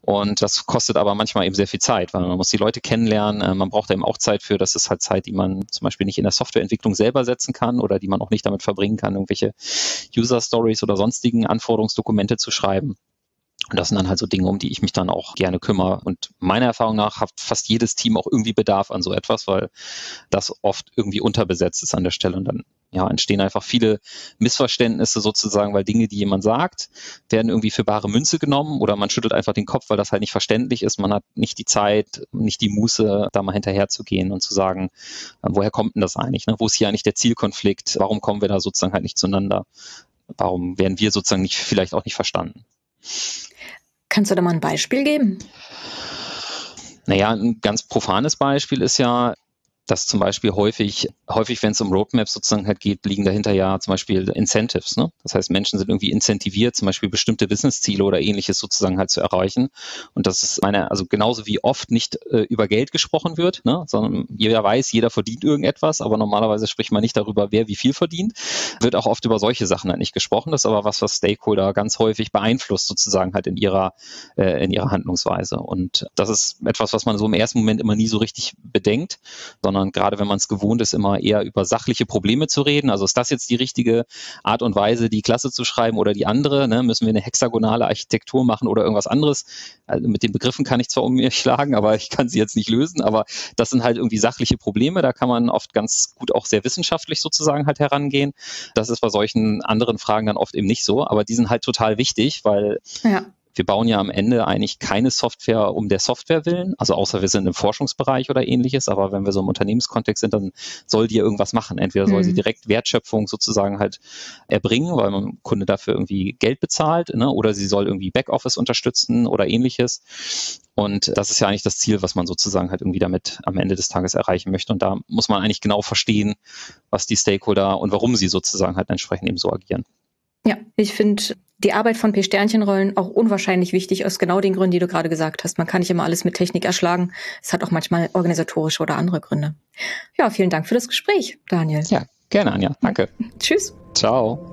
Und das kostet aber manchmal eben sehr viel Zeit, weil man muss die Leute kennenlernen. Äh, man braucht eben auch Zeit für. Das ist halt Zeit, die man zum Beispiel nicht in der Softwareentwicklung selber setzen kann oder die man auch nicht damit verbringen kann, irgendwelche User Stories oder sonstigen Anforderungsdokumente zu schreiben. Und das sind dann halt so Dinge, um die ich mich dann auch gerne kümmere. Und meiner Erfahrung nach hat fast jedes Team auch irgendwie Bedarf an so etwas, weil das oft irgendwie unterbesetzt ist an der Stelle. Und dann ja, entstehen einfach viele Missverständnisse sozusagen, weil Dinge, die jemand sagt, werden irgendwie für bare Münze genommen oder man schüttelt einfach den Kopf, weil das halt nicht verständlich ist. Man hat nicht die Zeit, nicht die Muße, da mal hinterher zu gehen und zu sagen, äh, woher kommt denn das eigentlich? Ne? Wo ist hier eigentlich der Zielkonflikt? Warum kommen wir da sozusagen halt nicht zueinander? Warum werden wir sozusagen nicht, vielleicht auch nicht verstanden? Kannst du da mal ein Beispiel geben? Naja, ein ganz profanes Beispiel ist ja, dass zum Beispiel häufig, häufig, wenn es um Roadmaps sozusagen halt geht, liegen dahinter ja zum Beispiel Incentives. Ne? Das heißt, Menschen sind irgendwie incentiviert, zum Beispiel bestimmte Businessziele oder ähnliches sozusagen halt zu erreichen. Und das ist meine, also genauso wie oft nicht äh, über Geld gesprochen wird, ne? sondern jeder weiß, jeder verdient irgendetwas, aber normalerweise spricht man nicht darüber, wer wie viel verdient, wird auch oft über solche Sachen halt nicht gesprochen. Das ist aber was, was Stakeholder ganz häufig beeinflusst sozusagen halt in ihrer, äh, in ihrer Handlungsweise. Und das ist etwas, was man so im ersten Moment immer nie so richtig bedenkt, sondern sondern gerade wenn man es gewohnt ist, immer eher über sachliche Probleme zu reden. Also ist das jetzt die richtige Art und Weise, die Klasse zu schreiben oder die andere? Ne? Müssen wir eine hexagonale Architektur machen oder irgendwas anderes? Also mit den Begriffen kann ich zwar um mich schlagen, aber ich kann sie jetzt nicht lösen. Aber das sind halt irgendwie sachliche Probleme. Da kann man oft ganz gut auch sehr wissenschaftlich sozusagen halt herangehen. Das ist bei solchen anderen Fragen dann oft eben nicht so. Aber die sind halt total wichtig, weil ja wir bauen ja am Ende eigentlich keine Software um der Software willen, also außer wir sind im Forschungsbereich oder ähnliches, aber wenn wir so im Unternehmenskontext sind, dann soll die ja irgendwas machen. Entweder soll mhm. sie direkt Wertschöpfung sozusagen halt erbringen, weil man Kunde dafür irgendwie Geld bezahlt, ne? oder sie soll irgendwie Backoffice unterstützen oder ähnliches. Und das ist ja eigentlich das Ziel, was man sozusagen halt irgendwie damit am Ende des Tages erreichen möchte. Und da muss man eigentlich genau verstehen, was die Stakeholder und warum sie sozusagen halt entsprechend eben so agieren. Ja, ich finde die Arbeit von P-Sternchenrollen auch unwahrscheinlich wichtig aus genau den Gründen, die du gerade gesagt hast. Man kann nicht immer alles mit Technik erschlagen. Es hat auch manchmal organisatorische oder andere Gründe. Ja, vielen Dank für das Gespräch, Daniel. Ja, gerne, Anja. Danke. Tschüss. Ciao.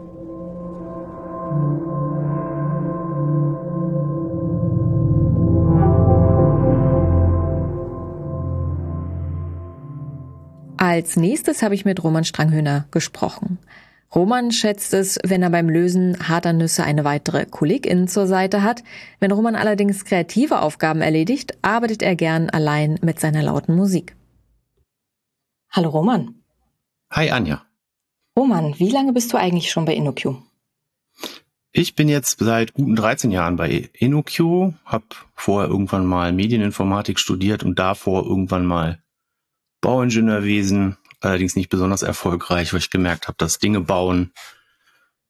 Als nächstes habe ich mit Roman Stranghöhner gesprochen. Roman schätzt es, wenn er beim Lösen harter Nüsse eine weitere Kollegin zur Seite hat. Wenn Roman allerdings kreative Aufgaben erledigt, arbeitet er gern allein mit seiner lauten Musik. Hallo Roman. Hi Anja. Roman, wie lange bist du eigentlich schon bei InnoQ? Ich bin jetzt seit guten 13 Jahren bei InnoQ, habe vorher irgendwann mal Medieninformatik studiert und davor irgendwann mal Bauingenieurwesen allerdings nicht besonders erfolgreich, weil ich gemerkt habe, dass Dinge bauen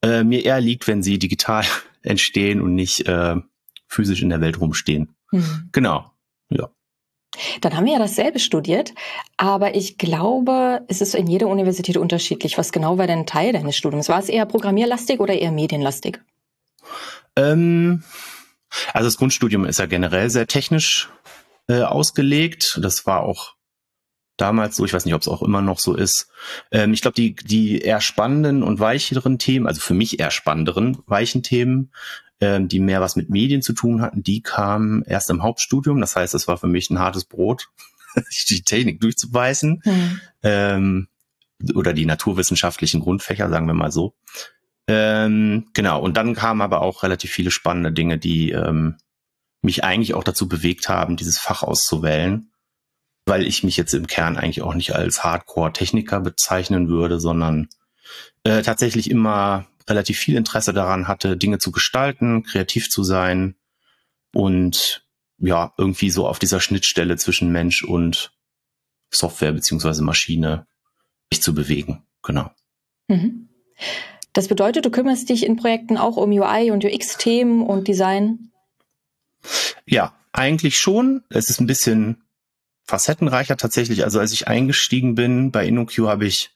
äh, mir eher liegt, wenn sie digital entstehen und nicht äh, physisch in der Welt rumstehen. Mhm. Genau, ja. Dann haben wir ja dasselbe studiert, aber ich glaube, es ist in jeder Universität unterschiedlich. Was genau war denn Teil deines Studiums? War es eher programmierlastig oder eher medienlastig? Ähm, also das Grundstudium ist ja generell sehr technisch äh, ausgelegt. Das war auch damals so, ich weiß nicht, ob es auch immer noch so ist. Ähm, ich glaube, die, die eher spannenden und weicheren Themen, also für mich eher spannenderen, weichen Themen, ähm, die mehr was mit Medien zu tun hatten, die kamen erst im Hauptstudium. Das heißt, es war für mich ein hartes Brot, die Technik durchzubeißen. Mhm. Ähm, oder die naturwissenschaftlichen Grundfächer, sagen wir mal so. Ähm, genau, und dann kamen aber auch relativ viele spannende Dinge, die ähm, mich eigentlich auch dazu bewegt haben, dieses Fach auszuwählen, weil ich mich jetzt im Kern eigentlich auch nicht als Hardcore-Techniker bezeichnen würde, sondern äh, tatsächlich immer relativ viel Interesse daran hatte, Dinge zu gestalten, kreativ zu sein und ja, irgendwie so auf dieser Schnittstelle zwischen Mensch und Software beziehungsweise Maschine sich zu bewegen. Genau. Mhm. Das bedeutet, du kümmerst dich in Projekten auch um UI und UX-Themen und Design? Ja, eigentlich schon. Es ist ein bisschen facettenreicher tatsächlich. Also als ich eingestiegen bin bei InnoQ, habe ich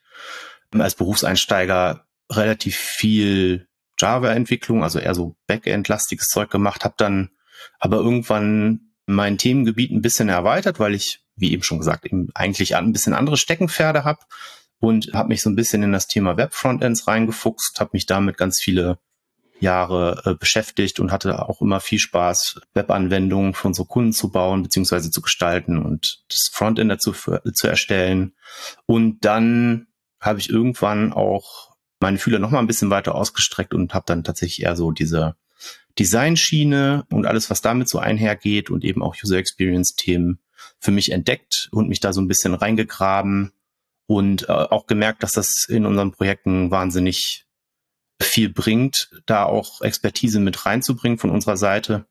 als Berufseinsteiger relativ viel Java-Entwicklung, also eher so Backend-lastiges Zeug gemacht, habe dann aber irgendwann mein Themengebiet ein bisschen erweitert, weil ich, wie eben schon gesagt, eben eigentlich ein bisschen andere Steckenpferde habe und habe mich so ein bisschen in das Thema Web-Frontends reingefuchst, habe mich damit ganz viele Jahre äh, beschäftigt und hatte auch immer viel Spaß, Webanwendungen für unsere Kunden zu bauen bzw. zu gestalten und das Frontend dazu für, zu erstellen. Und dann habe ich irgendwann auch meine Fühler noch mal ein bisschen weiter ausgestreckt und habe dann tatsächlich eher so diese Designschiene und alles, was damit so einhergeht und eben auch User Experience Themen für mich entdeckt und mich da so ein bisschen reingegraben und äh, auch gemerkt, dass das in unseren Projekten wahnsinnig viel bringt, da auch Expertise mit reinzubringen von unserer Seite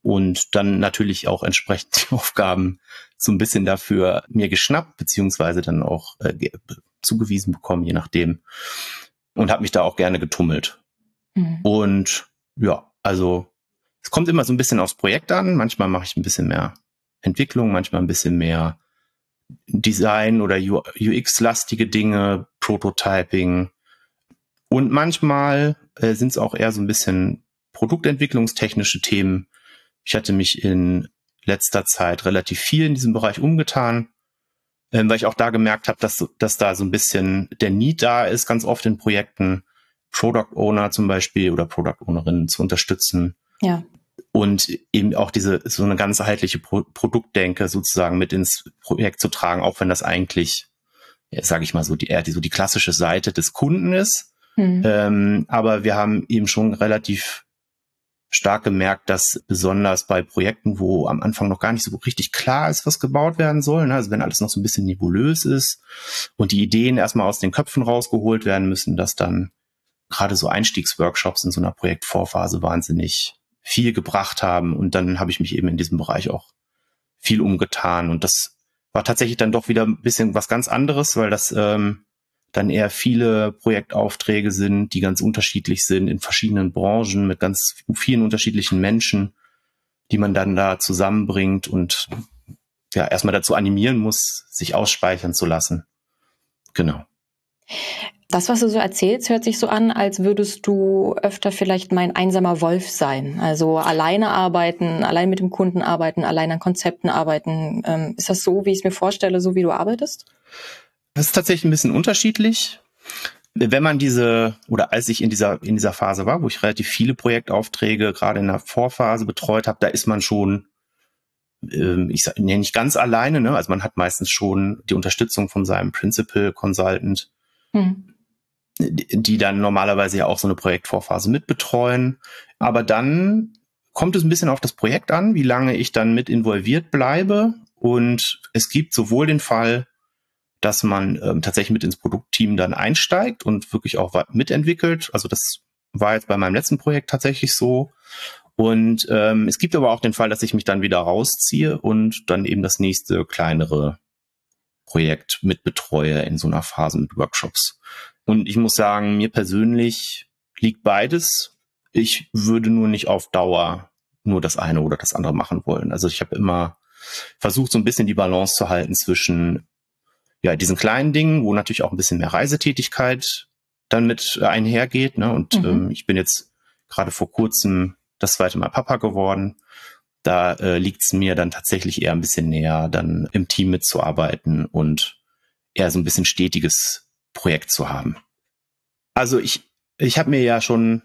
und dann natürlich auch entsprechend die Aufgaben so ein bisschen dafür mir geschnappt, beziehungsweise dann auch äh, zugewiesen bekommen, je nachdem und habe mich da auch gerne getummelt. Mhm. Und ja, also es kommt immer so ein bisschen aufs Projekt an. Manchmal mache ich ein bisschen mehr Entwicklung, manchmal ein bisschen mehr Design oder UX-lastige Dinge, Prototyping. Und manchmal äh, sind es auch eher so ein bisschen produktentwicklungstechnische Themen. Ich hatte mich in letzter Zeit relativ viel in diesem Bereich umgetan ähm, weil ich auch da gemerkt habe, dass, dass da so ein bisschen der Need da ist, ganz oft in Projekten, Product Owner zum Beispiel oder Product Ownerinnen zu unterstützen. Ja. Und eben auch diese, so eine ganzheitliche Pro Produktdenke sozusagen mit ins Projekt zu tragen, auch wenn das eigentlich, ja, sage ich mal so, die, eher die, so die klassische Seite des Kunden ist. Mhm. Ähm, aber wir haben eben schon relativ stark gemerkt, dass besonders bei Projekten, wo am Anfang noch gar nicht so richtig klar ist, was gebaut werden soll, ne, also wenn alles noch so ein bisschen nebulös ist und die Ideen erstmal aus den Köpfen rausgeholt werden müssen, dass dann gerade so Einstiegsworkshops in so einer Projektvorphase wahnsinnig viel gebracht haben. Und dann habe ich mich eben in diesem Bereich auch viel umgetan. Und das war tatsächlich dann doch wieder ein bisschen was ganz anderes, weil das ähm, dann eher viele Projektaufträge sind, die ganz unterschiedlich sind in verschiedenen Branchen mit ganz vielen unterschiedlichen Menschen, die man dann da zusammenbringt und ja, erstmal dazu animieren muss, sich ausspeichern zu lassen. Genau. Das, was du so erzählst, hört sich so an, als würdest du öfter vielleicht mein einsamer Wolf sein. Also alleine arbeiten, allein mit dem Kunden arbeiten, allein an Konzepten arbeiten. Ähm, ist das so, wie ich es mir vorstelle, so wie du arbeitest? Das ist tatsächlich ein bisschen unterschiedlich. Wenn man diese, oder als ich in dieser, in dieser Phase war, wo ich relativ viele Projektaufträge gerade in der Vorphase betreut habe, da ist man schon, ähm, ich sage nee, nicht ganz alleine, ne? also man hat meistens schon die Unterstützung von seinem Principal Consultant, hm. die, die dann normalerweise ja auch so eine Projektvorphase mitbetreuen. Aber dann kommt es ein bisschen auf das Projekt an, wie lange ich dann mit involviert bleibe. Und es gibt sowohl den Fall, dass man ähm, tatsächlich mit ins Produktteam dann einsteigt und wirklich auch mitentwickelt. Also das war jetzt bei meinem letzten Projekt tatsächlich so. Und ähm, es gibt aber auch den Fall, dass ich mich dann wieder rausziehe und dann eben das nächste kleinere Projekt mit betreue in so einer Phase mit Workshops. Und ich muss sagen, mir persönlich liegt beides. Ich würde nur nicht auf Dauer nur das eine oder das andere machen wollen. Also ich habe immer versucht so ein bisschen die Balance zu halten zwischen ja, diesen kleinen Dingen, wo natürlich auch ein bisschen mehr Reisetätigkeit dann mit einhergeht. Ne? Und mhm. ähm, ich bin jetzt gerade vor kurzem das zweite Mal Papa geworden. Da äh, liegt es mir dann tatsächlich eher ein bisschen näher, dann im Team mitzuarbeiten und eher so ein bisschen stetiges Projekt zu haben. Also ich, ich habe mir ja schon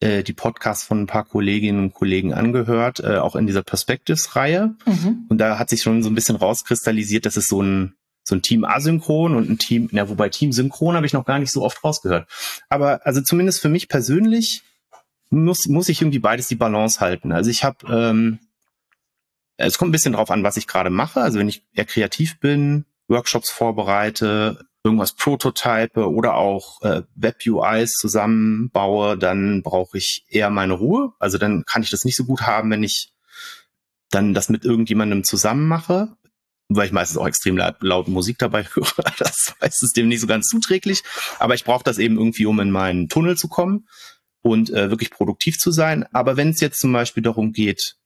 äh, die Podcasts von ein paar Kolleginnen und Kollegen angehört, äh, auch in dieser Perspectives-Reihe. Mhm. Und da hat sich schon so ein bisschen rauskristallisiert, dass es so ein so ein Team asynchron und ein Team, na, wobei Team synchron habe ich noch gar nicht so oft rausgehört. Aber also zumindest für mich persönlich muss, muss ich irgendwie beides die Balance halten. Also ich habe, ähm, es kommt ein bisschen drauf an, was ich gerade mache. Also wenn ich eher kreativ bin, Workshops vorbereite, irgendwas prototype oder auch äh, Web-UIs zusammenbaue, dann brauche ich eher meine Ruhe. Also dann kann ich das nicht so gut haben, wenn ich dann das mit irgendjemandem zusammen mache, weil ich meistens auch extrem laut, laut Musik dabei höre. Das heißt, es dem nicht so ganz zuträglich. Aber ich brauche das eben irgendwie, um in meinen Tunnel zu kommen und äh, wirklich produktiv zu sein. Aber wenn es jetzt zum Beispiel darum geht,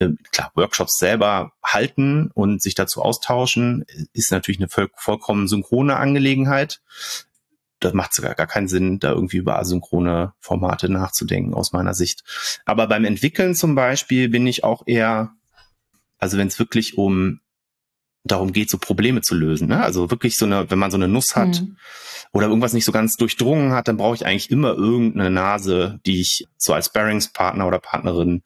äh, klar, Workshops selber halten und sich dazu austauschen, ist natürlich eine voll, vollkommen synchrone Angelegenheit. Das macht sogar gar keinen Sinn, da irgendwie über asynchrone Formate nachzudenken, aus meiner Sicht. Aber beim Entwickeln zum Beispiel bin ich auch eher, also wenn es wirklich um darum geht, so Probleme zu lösen. Ne? Also wirklich so eine, wenn man so eine Nuss hat mhm. oder irgendwas nicht so ganz durchdrungen hat, dann brauche ich eigentlich immer irgendeine Nase, die ich so als Bearingspartner oder Partnerin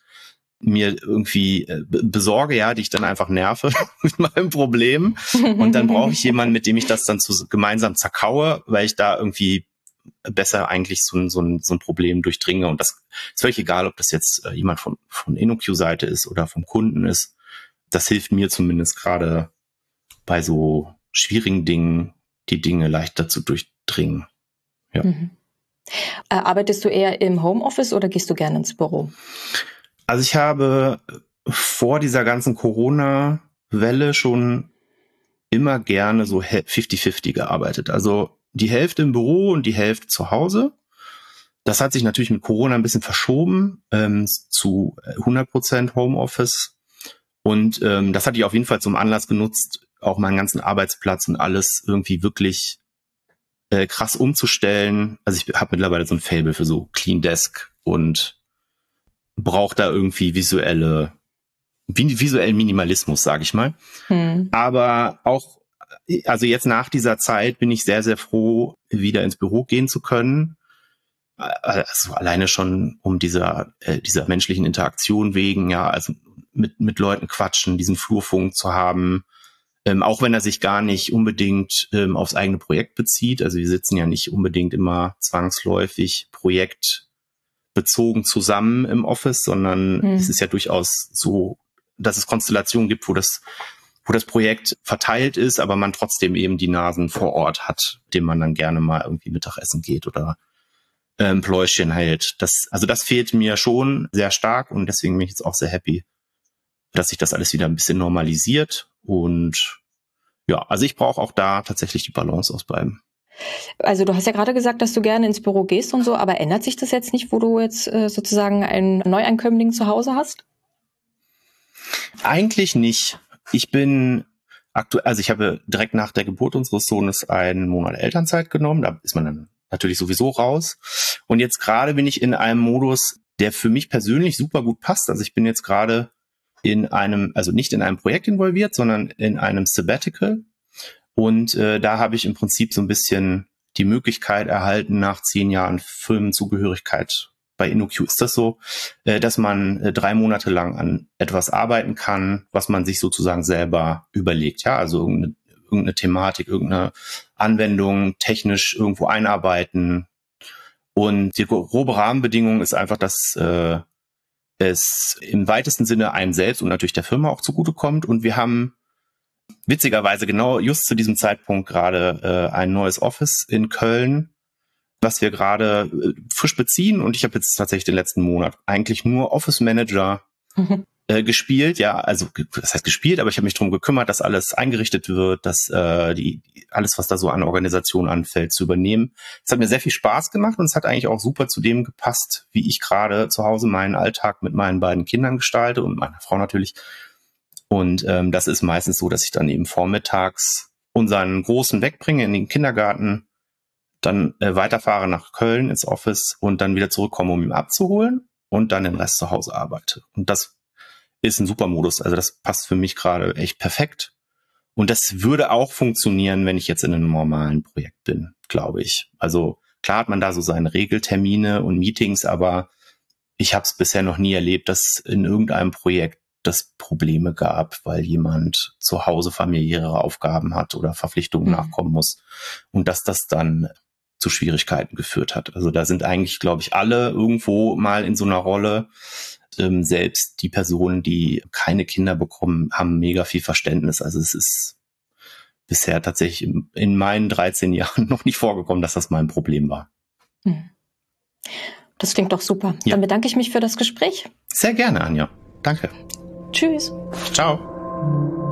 mir irgendwie äh, besorge, ja, die ich dann einfach nerve mit meinem Problem. Und dann brauche ich jemanden, mit dem ich das dann zu, gemeinsam zerkaue, weil ich da irgendwie besser eigentlich so ein, so ein, so ein Problem durchdringe. Und das ist völlig egal, ob das jetzt äh, jemand von, von InnoQ-Seite ist oder vom Kunden ist. Das hilft mir zumindest gerade bei so schwierigen Dingen, die Dinge leichter zu durchdringen. Ja. Mhm. Äh, arbeitest du eher im Homeoffice oder gehst du gerne ins Büro? Also ich habe vor dieser ganzen Corona-Welle schon immer gerne so 50-50 gearbeitet. Also die Hälfte im Büro und die Hälfte zu Hause. Das hat sich natürlich mit Corona ein bisschen verschoben ähm, zu 100% Homeoffice. Und ähm, das hatte ich auf jeden Fall zum Anlass genutzt, auch meinen ganzen Arbeitsplatz und alles irgendwie wirklich äh, krass umzustellen. Also ich habe mittlerweile so ein Fable für so Clean Desk und braucht da irgendwie visuelle, visuellen Minimalismus, sage ich mal. Hm. Aber auch, also jetzt nach dieser Zeit bin ich sehr, sehr froh, wieder ins Büro gehen zu können. Also alleine schon um dieser, äh, dieser menschlichen Interaktion wegen, ja, also mit, mit Leuten quatschen, diesen Flurfunk zu haben, ähm, auch wenn er sich gar nicht unbedingt ähm, aufs eigene Projekt bezieht. Also wir sitzen ja nicht unbedingt immer zwangsläufig Projekt bezogen zusammen im Office, sondern hm. es ist ja durchaus so, dass es Konstellationen gibt, wo das wo das Projekt verteilt ist, aber man trotzdem eben die Nasen vor Ort hat, dem man dann gerne mal irgendwie Mittagessen geht oder ähm, Pläuschen hält. Das, also das fehlt mir schon sehr stark und deswegen bin ich jetzt auch sehr happy, dass sich das alles wieder ein bisschen normalisiert und ja, also ich brauche auch da tatsächlich die Balance aus beiden. Also du hast ja gerade gesagt, dass du gerne ins Büro gehst und so, aber ändert sich das jetzt nicht, wo du jetzt äh, sozusagen einen Neueinkömmling zu Hause hast? Eigentlich nicht. Ich bin aktuell, also ich habe direkt nach der Geburt unseres Sohnes einen Monat Elternzeit genommen. Da ist man dann natürlich sowieso raus. Und jetzt gerade bin ich in einem Modus, der für mich persönlich super gut passt. Also ich bin jetzt gerade in einem, also nicht in einem Projekt involviert, sondern in einem Sabbatical. Und äh, da habe ich im Prinzip so ein bisschen die Möglichkeit erhalten, nach zehn Jahren Firmenzugehörigkeit bei InnoQ ist das so, äh, dass man äh, drei Monate lang an etwas arbeiten kann, was man sich sozusagen selber überlegt. Ja, also irgendeine, irgendeine Thematik, irgendeine Anwendung technisch irgendwo einarbeiten. Und die grobe Rahmenbedingung ist einfach, dass äh, es im weitesten Sinne einem selbst und natürlich der Firma auch zugutekommt. Und wir haben witzigerweise genau just zu diesem Zeitpunkt gerade äh, ein neues Office in Köln, was wir gerade äh, frisch beziehen. Und ich habe jetzt tatsächlich den letzten Monat eigentlich nur Office Manager. äh, gespielt. Ja, also das heißt gespielt, aber ich habe mich darum gekümmert, dass alles eingerichtet wird, dass äh, die alles, was da so an Organisation anfällt, zu übernehmen. Es hat mir sehr viel Spaß gemacht und es hat eigentlich auch super zu dem gepasst, wie ich gerade zu Hause meinen Alltag mit meinen beiden Kindern gestalte und meiner Frau natürlich Und ähm, das ist meistens so, dass ich dann eben vormittags unseren Großen wegbringe in den Kindergarten, dann äh, weiterfahre nach Köln ins Office und dann wieder zurückkomme, um ihn abzuholen und dann den Rest zu Hause arbeite. Und das ist ein super Modus. Also das passt für mich gerade echt perfekt. Und das würde auch funktionieren, wenn ich jetzt in einem normalen Projekt bin, glaube ich. Also klar hat man da so seine Regeltermine und Meetings, aber ich habe es bisher noch nie erlebt, dass in irgendeinem Projekt das Probleme gab, weil jemand zu Hause familiäre Aufgaben hat oder Verpflichtungen mhm. nachkommen muss und dass das dann zu Schwierigkeiten geführt hat. Also da sind eigentlich, glaube ich, alle irgendwo mal in so einer Rolle. Ähm, selbst die Personen, die keine Kinder bekommen, haben mega viel Verständnis. Also es ist bisher tatsächlich in meinen 13 Jahren noch nicht vorgekommen, dass das mal ein Problem war. Hm. Das klingt doch super. Ja. Dann bedanke ich mich für das Gespräch. Sehr gerne, Anja. Danke. Tschüss. Ciao.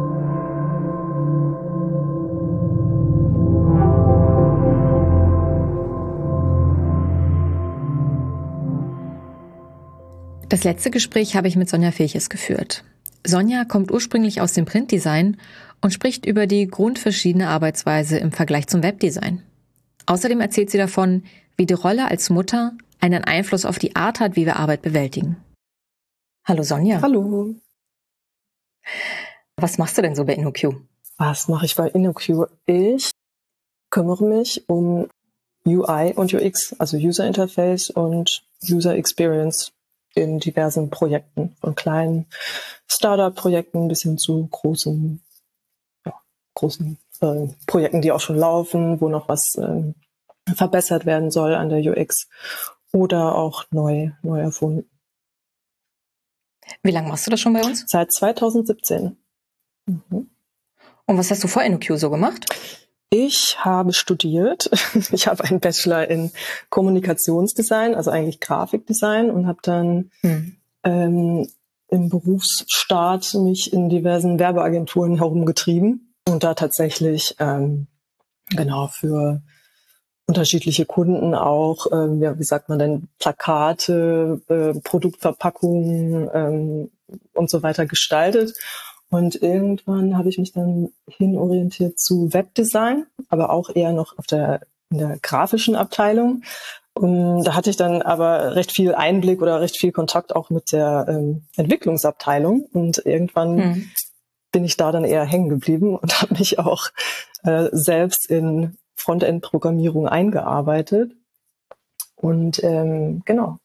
Das letzte Gespräch habe ich mit Sonja Filches geführt. Sonja kommt ursprünglich aus dem Printdesign und spricht über die grundverschiedene Arbeitsweise im Vergleich zum Webdesign. Außerdem erzählt sie davon, wie die Rolle als Mutter einen Einfluss auf die Art hat, wie wir Arbeit bewältigen. Hallo Sonja. Hallo. Was machst du denn so bei InnoQ? Was mache ich bei InnoQ? Ich kümmere mich um UI und UX, also User Interface und User Experience in diversen Projekten, von kleinen Startup-Projekten bis hin zu großen, ja, großen äh, Projekten, die auch schon laufen, wo noch was äh, verbessert werden soll an der UX oder auch neu, neu erfunden. Wie lange machst du das schon bei uns? Seit 2017. Mhm. Und was hast du vor InnoQ so gemacht? Ich habe studiert. Ich habe einen Bachelor in Kommunikationsdesign, also eigentlich Grafikdesign und habe dann hm. ähm, im Berufsstaat mich in diversen Werbeagenturen herumgetrieben und da tatsächlich ähm, genau für unterschiedliche Kunden auch, ähm, ja, wie sagt man denn, Plakate, äh, Produktverpackungen ähm, und so weiter gestaltet. Und irgendwann habe ich mich dann hinorientiert zu Webdesign, aber auch eher noch auf der, in der grafischen Abteilung. Und da hatte ich dann aber recht viel Einblick oder recht viel Kontakt auch mit der ähm, Entwicklungsabteilung. Und irgendwann hm. bin ich da dann eher hängen geblieben und habe mich auch äh, selbst in Frontend-Programmierung eingearbeitet. Und ähm, genau.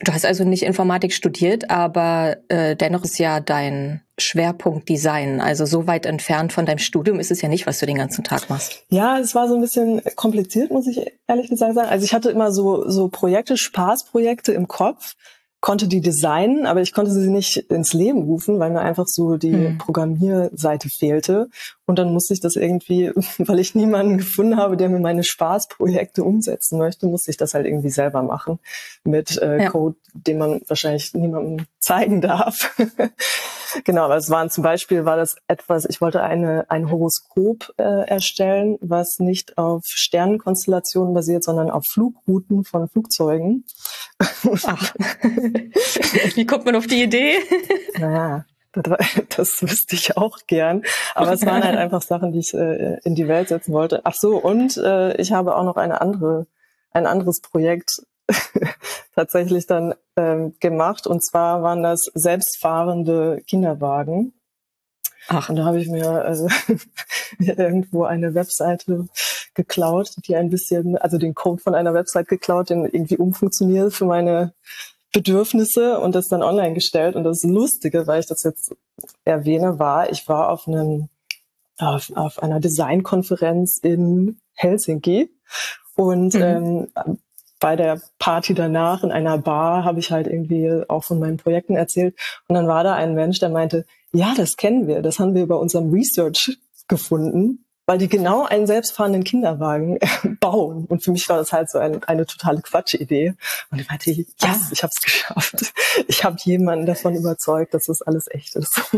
Du hast also nicht Informatik studiert, aber äh, dennoch ist ja dein Schwerpunkt Design. Also so weit entfernt von deinem Studium ist es ja nicht, was du den ganzen Tag machst. Ja, es war so ein bisschen kompliziert, muss ich ehrlich gesagt sagen. Also ich hatte immer so, so Projekte, Spaßprojekte im Kopf konnte die designen, aber ich konnte sie nicht ins Leben rufen, weil mir einfach so die hm. Programmierseite fehlte. Und dann musste ich das irgendwie, weil ich niemanden gefunden habe, der mir meine Spaßprojekte umsetzen möchte, musste ich das halt irgendwie selber machen mit äh, ja. Code, den man wahrscheinlich niemandem zeigen darf. genau, aber es waren zum Beispiel war das etwas, ich wollte eine ein Horoskop äh, erstellen, was nicht auf Sternenkonstellationen basiert, sondern auf Flugrouten von Flugzeugen. Ach. Wie kommt man auf die Idee? Naja, das wüsste ich auch gern. Aber es waren halt einfach Sachen, die ich äh, in die Welt setzen wollte. Ach so, und äh, ich habe auch noch eine andere, ein anderes Projekt tatsächlich dann ähm, gemacht. Und zwar waren das selbstfahrende Kinderwagen. Ach. Und da habe ich mir also irgendwo eine Webseite geklaut, die ein bisschen, also den Code von einer Website geklaut, den irgendwie umfunktioniert für meine Bedürfnisse und das dann online gestellt. Und das Lustige, weil ich das jetzt erwähne, war, ich war auf einem auf, auf einer Designkonferenz in Helsinki und mhm. ähm, bei der Party danach in einer Bar habe ich halt irgendwie auch von meinen Projekten erzählt. Und dann war da ein Mensch, der meinte, ja, das kennen wir, das haben wir bei unserem Research gefunden, weil die genau einen selbstfahrenden Kinderwagen bauen. Und für mich war das halt so ein, eine totale Quatschidee. Und ich meinte, ja, ich habe es geschafft. Ich habe jemanden davon überzeugt, dass das alles echt ist.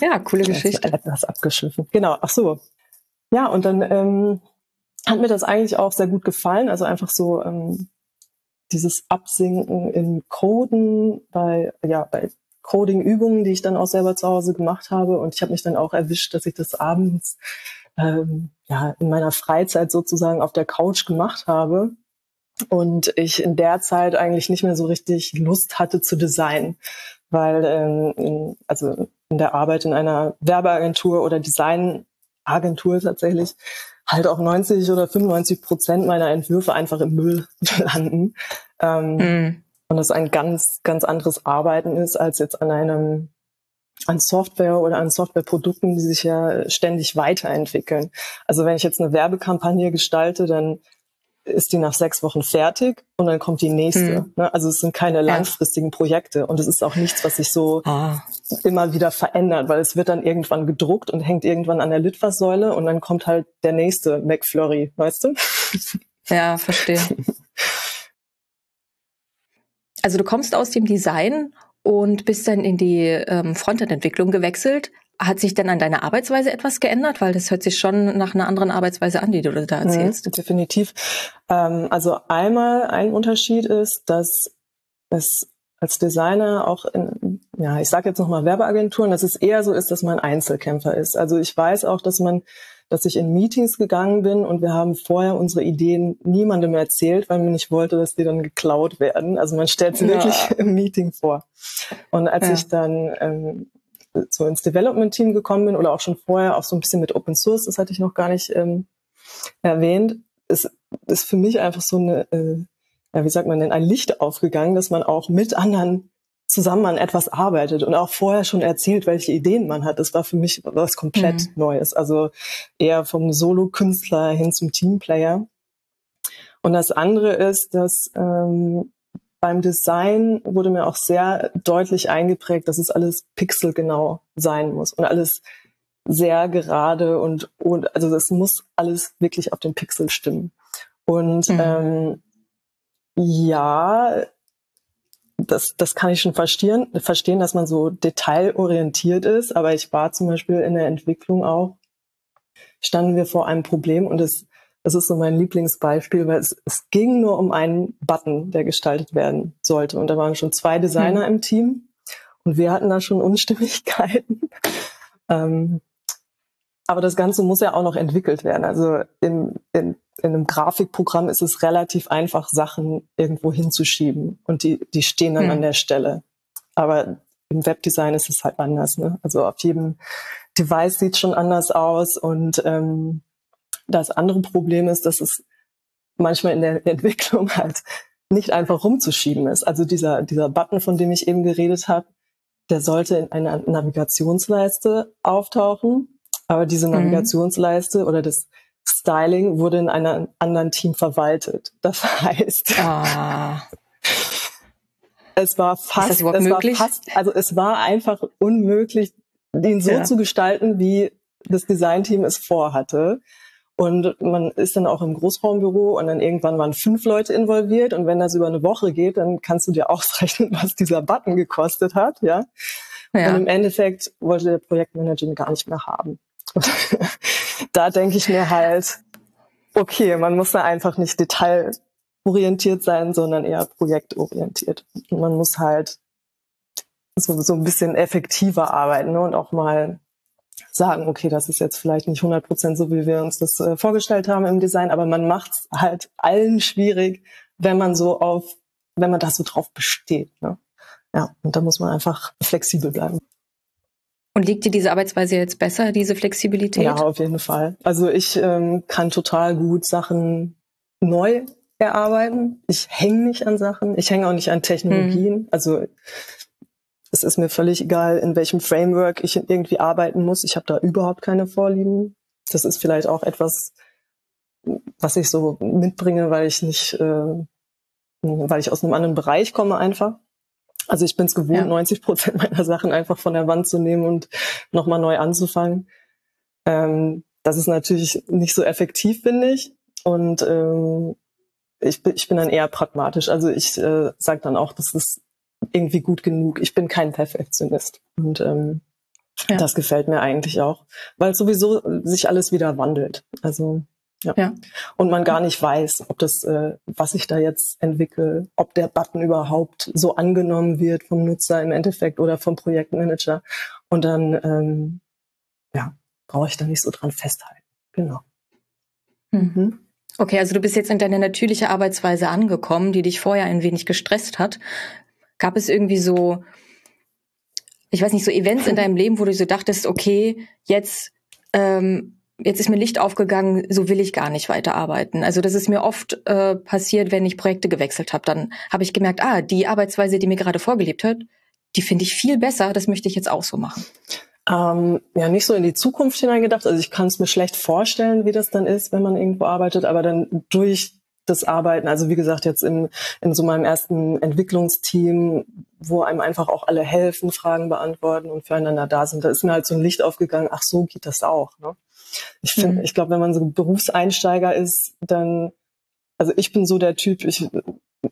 ja, coole Geschichte. Etwas abgeschiffen. Genau, ach so. Ja, und dann ähm, hat mir das eigentlich auch sehr gut gefallen. Also einfach so, ähm, dieses Absinken im Coden bei, ja, bei Coding-Übungen, die ich dann auch selber zu Hause gemacht habe. Und ich habe mich dann auch erwischt, dass ich das abends ähm, ja, in meiner Freizeit sozusagen auf der Couch gemacht habe. Und ich in der Zeit eigentlich nicht mehr so richtig Lust hatte zu designen, weil ähm, in, also in der Arbeit in einer Werbeagentur oder Designagentur tatsächlich halt auch 90 oder 95 Prozent meiner Entwürfe einfach im Müll landen. Ähm, mm. Und das ein ganz, ganz anderes Arbeiten ist als jetzt an einem an Software oder an Softwareprodukten, die sich ja ständig weiterentwickeln. Also wenn ich jetzt eine Werbekampagne gestalte, dann ist die nach sechs Wochen fertig und dann kommt die nächste. Hm. Ne? Also es sind keine langfristigen Projekte und es ist auch nichts, was sich so ah. immer wieder verändert, weil es wird dann irgendwann gedruckt und hängt irgendwann an der Litfaßsäule und dann kommt halt der nächste McFlurry, weißt du? Ja, verstehe. Also du kommst aus dem Design und bist dann in die ähm, Frontend-Entwicklung gewechselt. Hat sich denn an deiner Arbeitsweise etwas geändert? Weil das hört sich schon nach einer anderen Arbeitsweise an, die du da mhm, erzählst. Mhm, definitiv. Ähm, also einmal ein Unterschied ist, dass es als Designer auch in, ja, ich sage jetzt nochmal Werbeagenturen, dass es eher so ist, dass man Einzelkämpfer ist. Also ich weiß auch, dass man dass ich in Meetings gegangen bin und wir haben vorher unsere Ideen niemandem erzählt, weil man nicht wollte, dass die dann geklaut werden. Also man stellt sie ja. wirklich im Meeting vor. Und als ja. ich dann ähm, so ins Development-Team gekommen bin oder auch schon vorher auch so ein bisschen mit Open Source, das hatte ich noch gar nicht ähm, erwähnt, ist, ist für mich einfach so eine, äh, ja, wie sagt man denn, ein Licht aufgegangen, dass man auch mit anderen zusammen an etwas arbeitet und auch vorher schon erzählt, welche Ideen man hat. Das war für mich was komplett mhm. Neues. Also eher vom Solo-Künstler hin zum Teamplayer. Und das andere ist, dass ähm, beim Design wurde mir auch sehr deutlich eingeprägt, dass es alles pixelgenau sein muss und alles sehr gerade und, und also es muss alles wirklich auf den Pixel stimmen. Und mhm. ähm, ja, das, das kann ich schon verstehen, verstehen, dass man so detailorientiert ist. Aber ich war zum Beispiel in der Entwicklung auch, standen wir vor einem Problem und es, das ist so mein Lieblingsbeispiel, weil es, es ging nur um einen Button, der gestaltet werden sollte. Und da waren schon zwei Designer hm. im Team und wir hatten da schon Unstimmigkeiten. ähm, aber das Ganze muss ja auch noch entwickelt werden. Also im, in, in einem Grafikprogramm ist es relativ einfach, Sachen irgendwo hinzuschieben und die, die stehen dann hm. an der Stelle. Aber im Webdesign ist es halt anders. Ne? Also auf jedem Device sieht schon anders aus und ähm, das andere Problem ist, dass es manchmal in der Entwicklung halt nicht einfach rumzuschieben ist. Also dieser, dieser Button, von dem ich eben geredet habe, der sollte in einer Navigationsleiste auftauchen, aber diese mhm. Navigationsleiste oder das Styling wurde in einem anderen Team verwaltet. Das heißt, ah. es war fast, es möglich? war fast, also es war einfach unmöglich, den so ja. zu gestalten, wie das Designteam es vorhatte. Und man ist dann auch im Großraumbüro und dann irgendwann waren fünf Leute involviert. Und wenn das über eine Woche geht, dann kannst du dir ausrechnen, was dieser Button gekostet hat, ja. ja. Und im Endeffekt wollte der Projektmanager ihn gar nicht mehr haben. da denke ich mir halt, okay, man muss da einfach nicht detailorientiert sein, sondern eher projektorientiert. Und man muss halt so, so ein bisschen effektiver arbeiten ne? und auch mal sagen, okay, das ist jetzt vielleicht nicht 100 Prozent so, wie wir uns das äh, vorgestellt haben im Design, aber man macht es halt allen schwierig, wenn man so auf, wenn man da so drauf besteht. Ne? Ja, und da muss man einfach flexibel bleiben. Und liegt dir diese Arbeitsweise jetzt besser, diese Flexibilität? Ja, auf jeden Fall. Also ich ähm, kann total gut Sachen neu erarbeiten. Ich hänge nicht an Sachen. Ich hänge auch nicht an Technologien. Mhm. Also es ist mir völlig egal, in welchem Framework ich irgendwie arbeiten muss. Ich habe da überhaupt keine Vorlieben. Das ist vielleicht auch etwas, was ich so mitbringe, weil ich nicht, äh, weil ich aus einem anderen Bereich komme einfach. Also ich bin es gewohnt, ja. 90 Prozent meiner Sachen einfach von der Wand zu nehmen und nochmal neu anzufangen. Ähm, das ist natürlich nicht so effektiv, finde ich. Und ähm, ich, bin, ich bin dann eher pragmatisch. Also ich äh, sage dann auch, das ist irgendwie gut genug. Ich bin kein Perfektionist. Und ähm, ja. das gefällt mir eigentlich auch, weil sowieso sich alles wieder wandelt. Also Ja. ja. Und man gar nicht weiß, ob das, äh, was ich da jetzt entwickle, ob der Button überhaupt so angenommen wird vom Nutzer im Endeffekt oder vom Projektmanager. Und dann, ähm, ja, brauche ich da nicht so dran festhalten. Genau. Mhm. Okay, also du bist jetzt in deine natürliche Arbeitsweise angekommen, die dich vorher ein wenig gestresst hat. Gab es irgendwie so, ich weiß nicht, so Events in deinem Leben, wo du so dachtest, okay, jetzt ähm, jetzt ist mir Licht aufgegangen, so will ich gar nicht weiterarbeiten. Also das ist mir oft äh, passiert, wenn ich Projekte gewechselt habe. Dann habe ich gemerkt, ah, die Arbeitsweise, die mir gerade vorgelebt hat, die finde ich viel besser, das möchte ich jetzt auch so machen. Ähm, ja, nicht so in die Zukunft hineingedacht. Also ich kann es mir schlecht vorstellen, wie das dann ist, wenn man irgendwo arbeitet, aber dann durch das Arbeiten, also wie gesagt, jetzt in, in so meinem ersten Entwicklungsteam, wo einem einfach auch alle helfen, Fragen beantworten und füreinander da sind, da ist mir halt so ein Licht aufgegangen, ach so geht das auch. Ne? Ich finde, mhm. ich glaube, wenn man so Berufseinsteiger ist, dann, also ich bin so der Typ, ich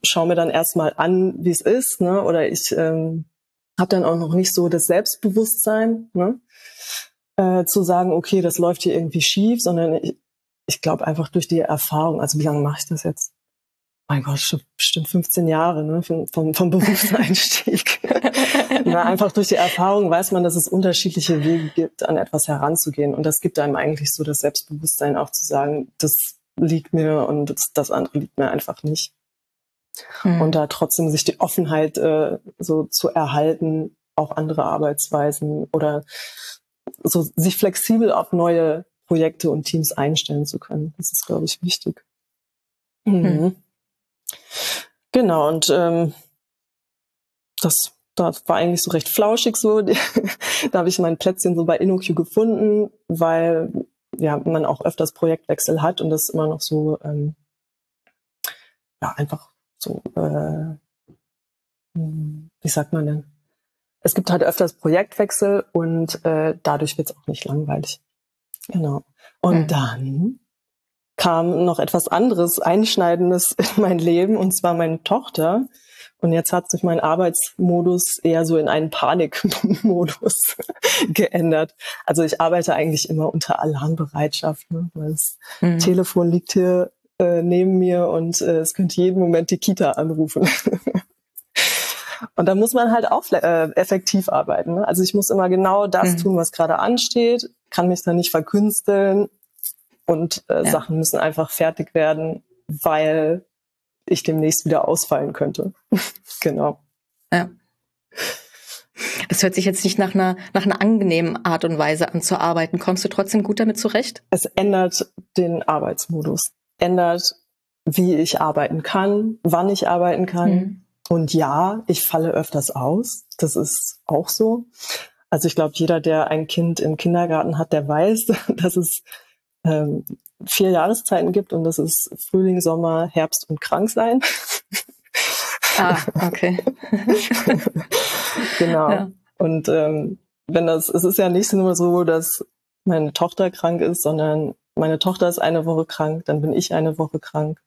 schaue mir dann erstmal an, wie es ist, ne? Oder ich ähm, habe dann auch noch nicht so das Selbstbewusstsein, ne? Äh, zu sagen, okay, das läuft hier irgendwie schief, sondern ich, ich glaube einfach durch die Erfahrung, also wie lange mache ich das jetzt? Mein Gott, schon bestimmt 15 Jahre ne, vom, vom Berufseinstieg. Na, einfach durch die Erfahrung weiß man, dass es unterschiedliche Wege gibt, an etwas heranzugehen. Und das gibt einem eigentlich so das Selbstbewusstsein auch zu sagen, das liegt mir und das, das andere liegt mir einfach nicht. Hm. Und da trotzdem sich die Offenheit äh, so zu erhalten, auch andere Arbeitsweisen oder so sich flexibel auf neue Projekte und Teams einstellen zu können. Das ist, glaube ich, wichtig. Mhm. Hm. Genau, und ähm, das, das war eigentlich so recht flauschig so. da habe ich mein Plätzchen so bei InnoQ gefunden, weil ja, man auch öfters Projektwechsel hat und das immer noch so ähm, ja, einfach so, äh, wie sagt man denn? Es gibt halt öfters Projektwechsel und äh, dadurch wird es auch nicht langweilig. Genau. Und mhm. dann kam noch etwas anderes, Einschneidendes in mein Leben, und zwar meine Tochter. Und jetzt hat sich mein Arbeitsmodus eher so in einen Panikmodus geändert. Also ich arbeite eigentlich immer unter Alarmbereitschaft, ne? weil das mhm. Telefon liegt hier äh, neben mir und äh, es könnte jeden Moment die Kita anrufen. und da muss man halt auch äh, effektiv arbeiten. Ne? Also ich muss immer genau das mhm. tun, was gerade ansteht, kann mich da nicht verkünsteln und äh, ja. Sachen müssen einfach fertig werden, weil ich demnächst wieder ausfallen könnte. genau. Ja. Das hört sich jetzt nicht nach einer, nach einer angenehmen Art und Weise an zu arbeiten. Kommst du trotzdem gut damit zurecht? Es ändert den Arbeitsmodus, ändert, wie ich arbeiten kann, wann ich arbeiten kann. Mhm. Und ja, ich falle öfters aus. Das ist auch so. Also ich glaube, jeder, der ein Kind im Kindergarten hat, der weiß, dass es ähm, vier Jahreszeiten gibt und das ist Frühling, Sommer, Herbst und Kranksein. Ah, okay. genau. Ja. Und ähm, wenn das, es ist ja nicht nur so, dass meine Tochter krank ist, sondern meine Tochter ist eine Woche krank, dann bin ich eine Woche krank.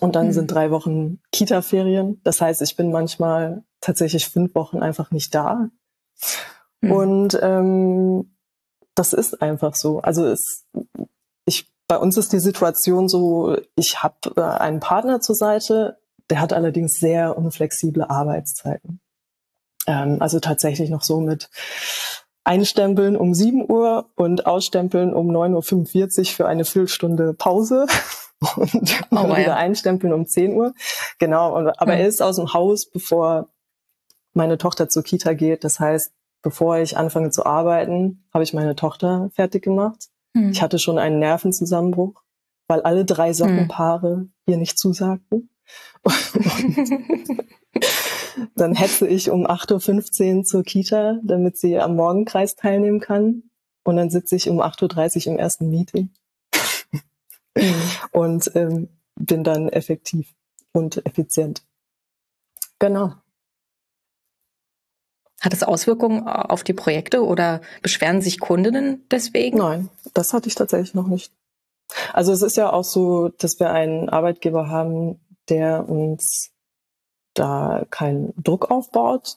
Und dann mhm. sind drei Wochen Kita-Ferien. Das heißt, ich bin manchmal tatsächlich fünf Wochen einfach nicht da. Mhm. Und ähm, das ist einfach so. Also es, bei uns ist die Situation so, ich habe äh, einen Partner zur Seite, der hat allerdings sehr unflexible Arbeitszeiten. Ähm, also tatsächlich noch so mit Einstempeln um 7 Uhr und Ausstempeln um 9.45 Uhr für eine Viertelstunde Pause und oh, wieder ja. einstempeln um 10 Uhr. Genau, aber mhm. er ist aus dem Haus, bevor meine Tochter zur Kita geht. Das heißt, bevor ich anfange zu arbeiten, habe ich meine Tochter fertig gemacht. Hm. Ich hatte schon einen Nervenzusammenbruch, weil alle drei Sockenpaare hm. ihr nicht zusagten. dann hetze ich um 8.15 Uhr zur Kita, damit sie am Morgenkreis teilnehmen kann. Und dann sitze ich um 8.30 Uhr im ersten Meeting. Hm. Und ähm, bin dann effektiv und effizient. Genau. Hat es Auswirkungen auf die Projekte oder beschweren sich Kundinnen deswegen? Nein, das hatte ich tatsächlich noch nicht. Also es ist ja auch so, dass wir einen Arbeitgeber haben, der uns da keinen Druck aufbaut.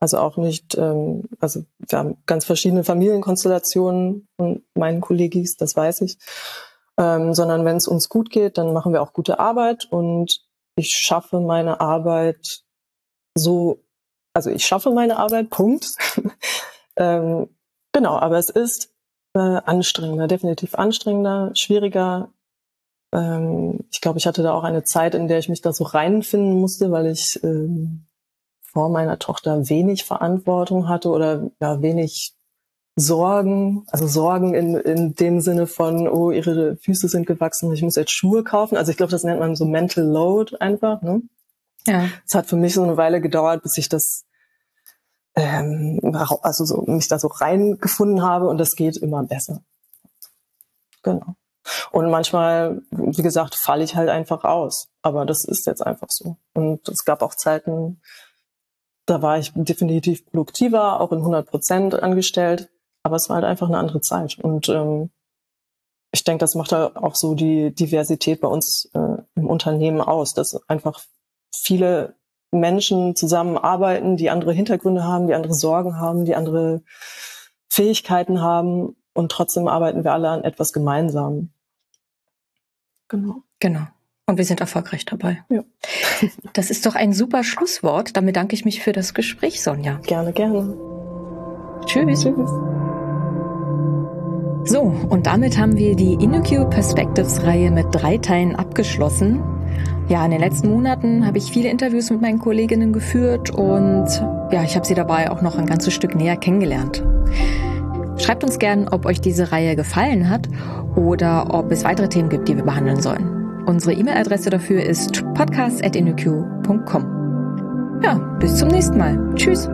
Also auch nicht, ähm, also wir haben ganz verschiedene Familienkonstellationen von meinen Kollegis, das weiß ich. ähm, sondern wenn es uns gut geht, dann machen wir auch gute Arbeit und ich schaffe meine Arbeit so, also ich schaffe meine Arbeit, Punkt. ähm, genau, aber es ist äh, anstrengender, definitiv anstrengender, schwieriger. Ähm, ich glaube, ich hatte da auch eine Zeit, in der ich mich da so reinfinden musste, weil ich ähm, vor meiner Tochter wenig Verantwortung hatte oder ja, wenig Sorgen, also Sorgen in, in dem Sinne von, oh, ihre Füße sind gewachsen, ich muss jetzt Schuhe kaufen. Also ich glaube, das nennt man so Mental Load einfach. Ne? Ja. Es hat für mich so eine Weile gedauert, bis ich das ähm, also so, mich da so reingefunden habe und das geht immer besser. Genau. Und manchmal, wie gesagt, falle ich halt einfach aus. Aber das ist jetzt einfach so. Und es gab auch Zeiten, da war ich definitiv produktiver, auch in 100 Prozent angestellt. Aber es war halt einfach eine andere Zeit. Und ähm, ich denke, das macht halt auch so die Diversität bei uns äh, im Unternehmen aus, dass einfach viele Menschen zusammenarbeiten, die andere Hintergründe haben, die andere Sorgen haben, die andere Fähigkeiten haben und trotzdem arbeiten wir alle an etwas gemeinsam. Genau. Genau. Und wir sind erfolgreich dabei. Ja. Das ist doch ein super Schlusswort. Damit danke ich mich für das Gespräch, Sonja. Gerne, gerne. Tschüss. Tschüss. So, und damit haben wir die InnoQ Perspectives Reihe mit drei Teilen abgeschlossen. Ja, in den letzten Monaten habe ich viele Interviews mit meinen Kolleginnen geführt und ja, ich habe sie dabei auch noch ein ganzes Stück näher kennengelernt. Schreibt uns gern, ob euch diese Reihe gefallen hat oder ob es weitere Themen gibt, die wir behandeln sollen. Unsere E-Mail-Adresse dafür ist podcast.innoq.com. Ja, bis zum nächsten Mal. Tschüss.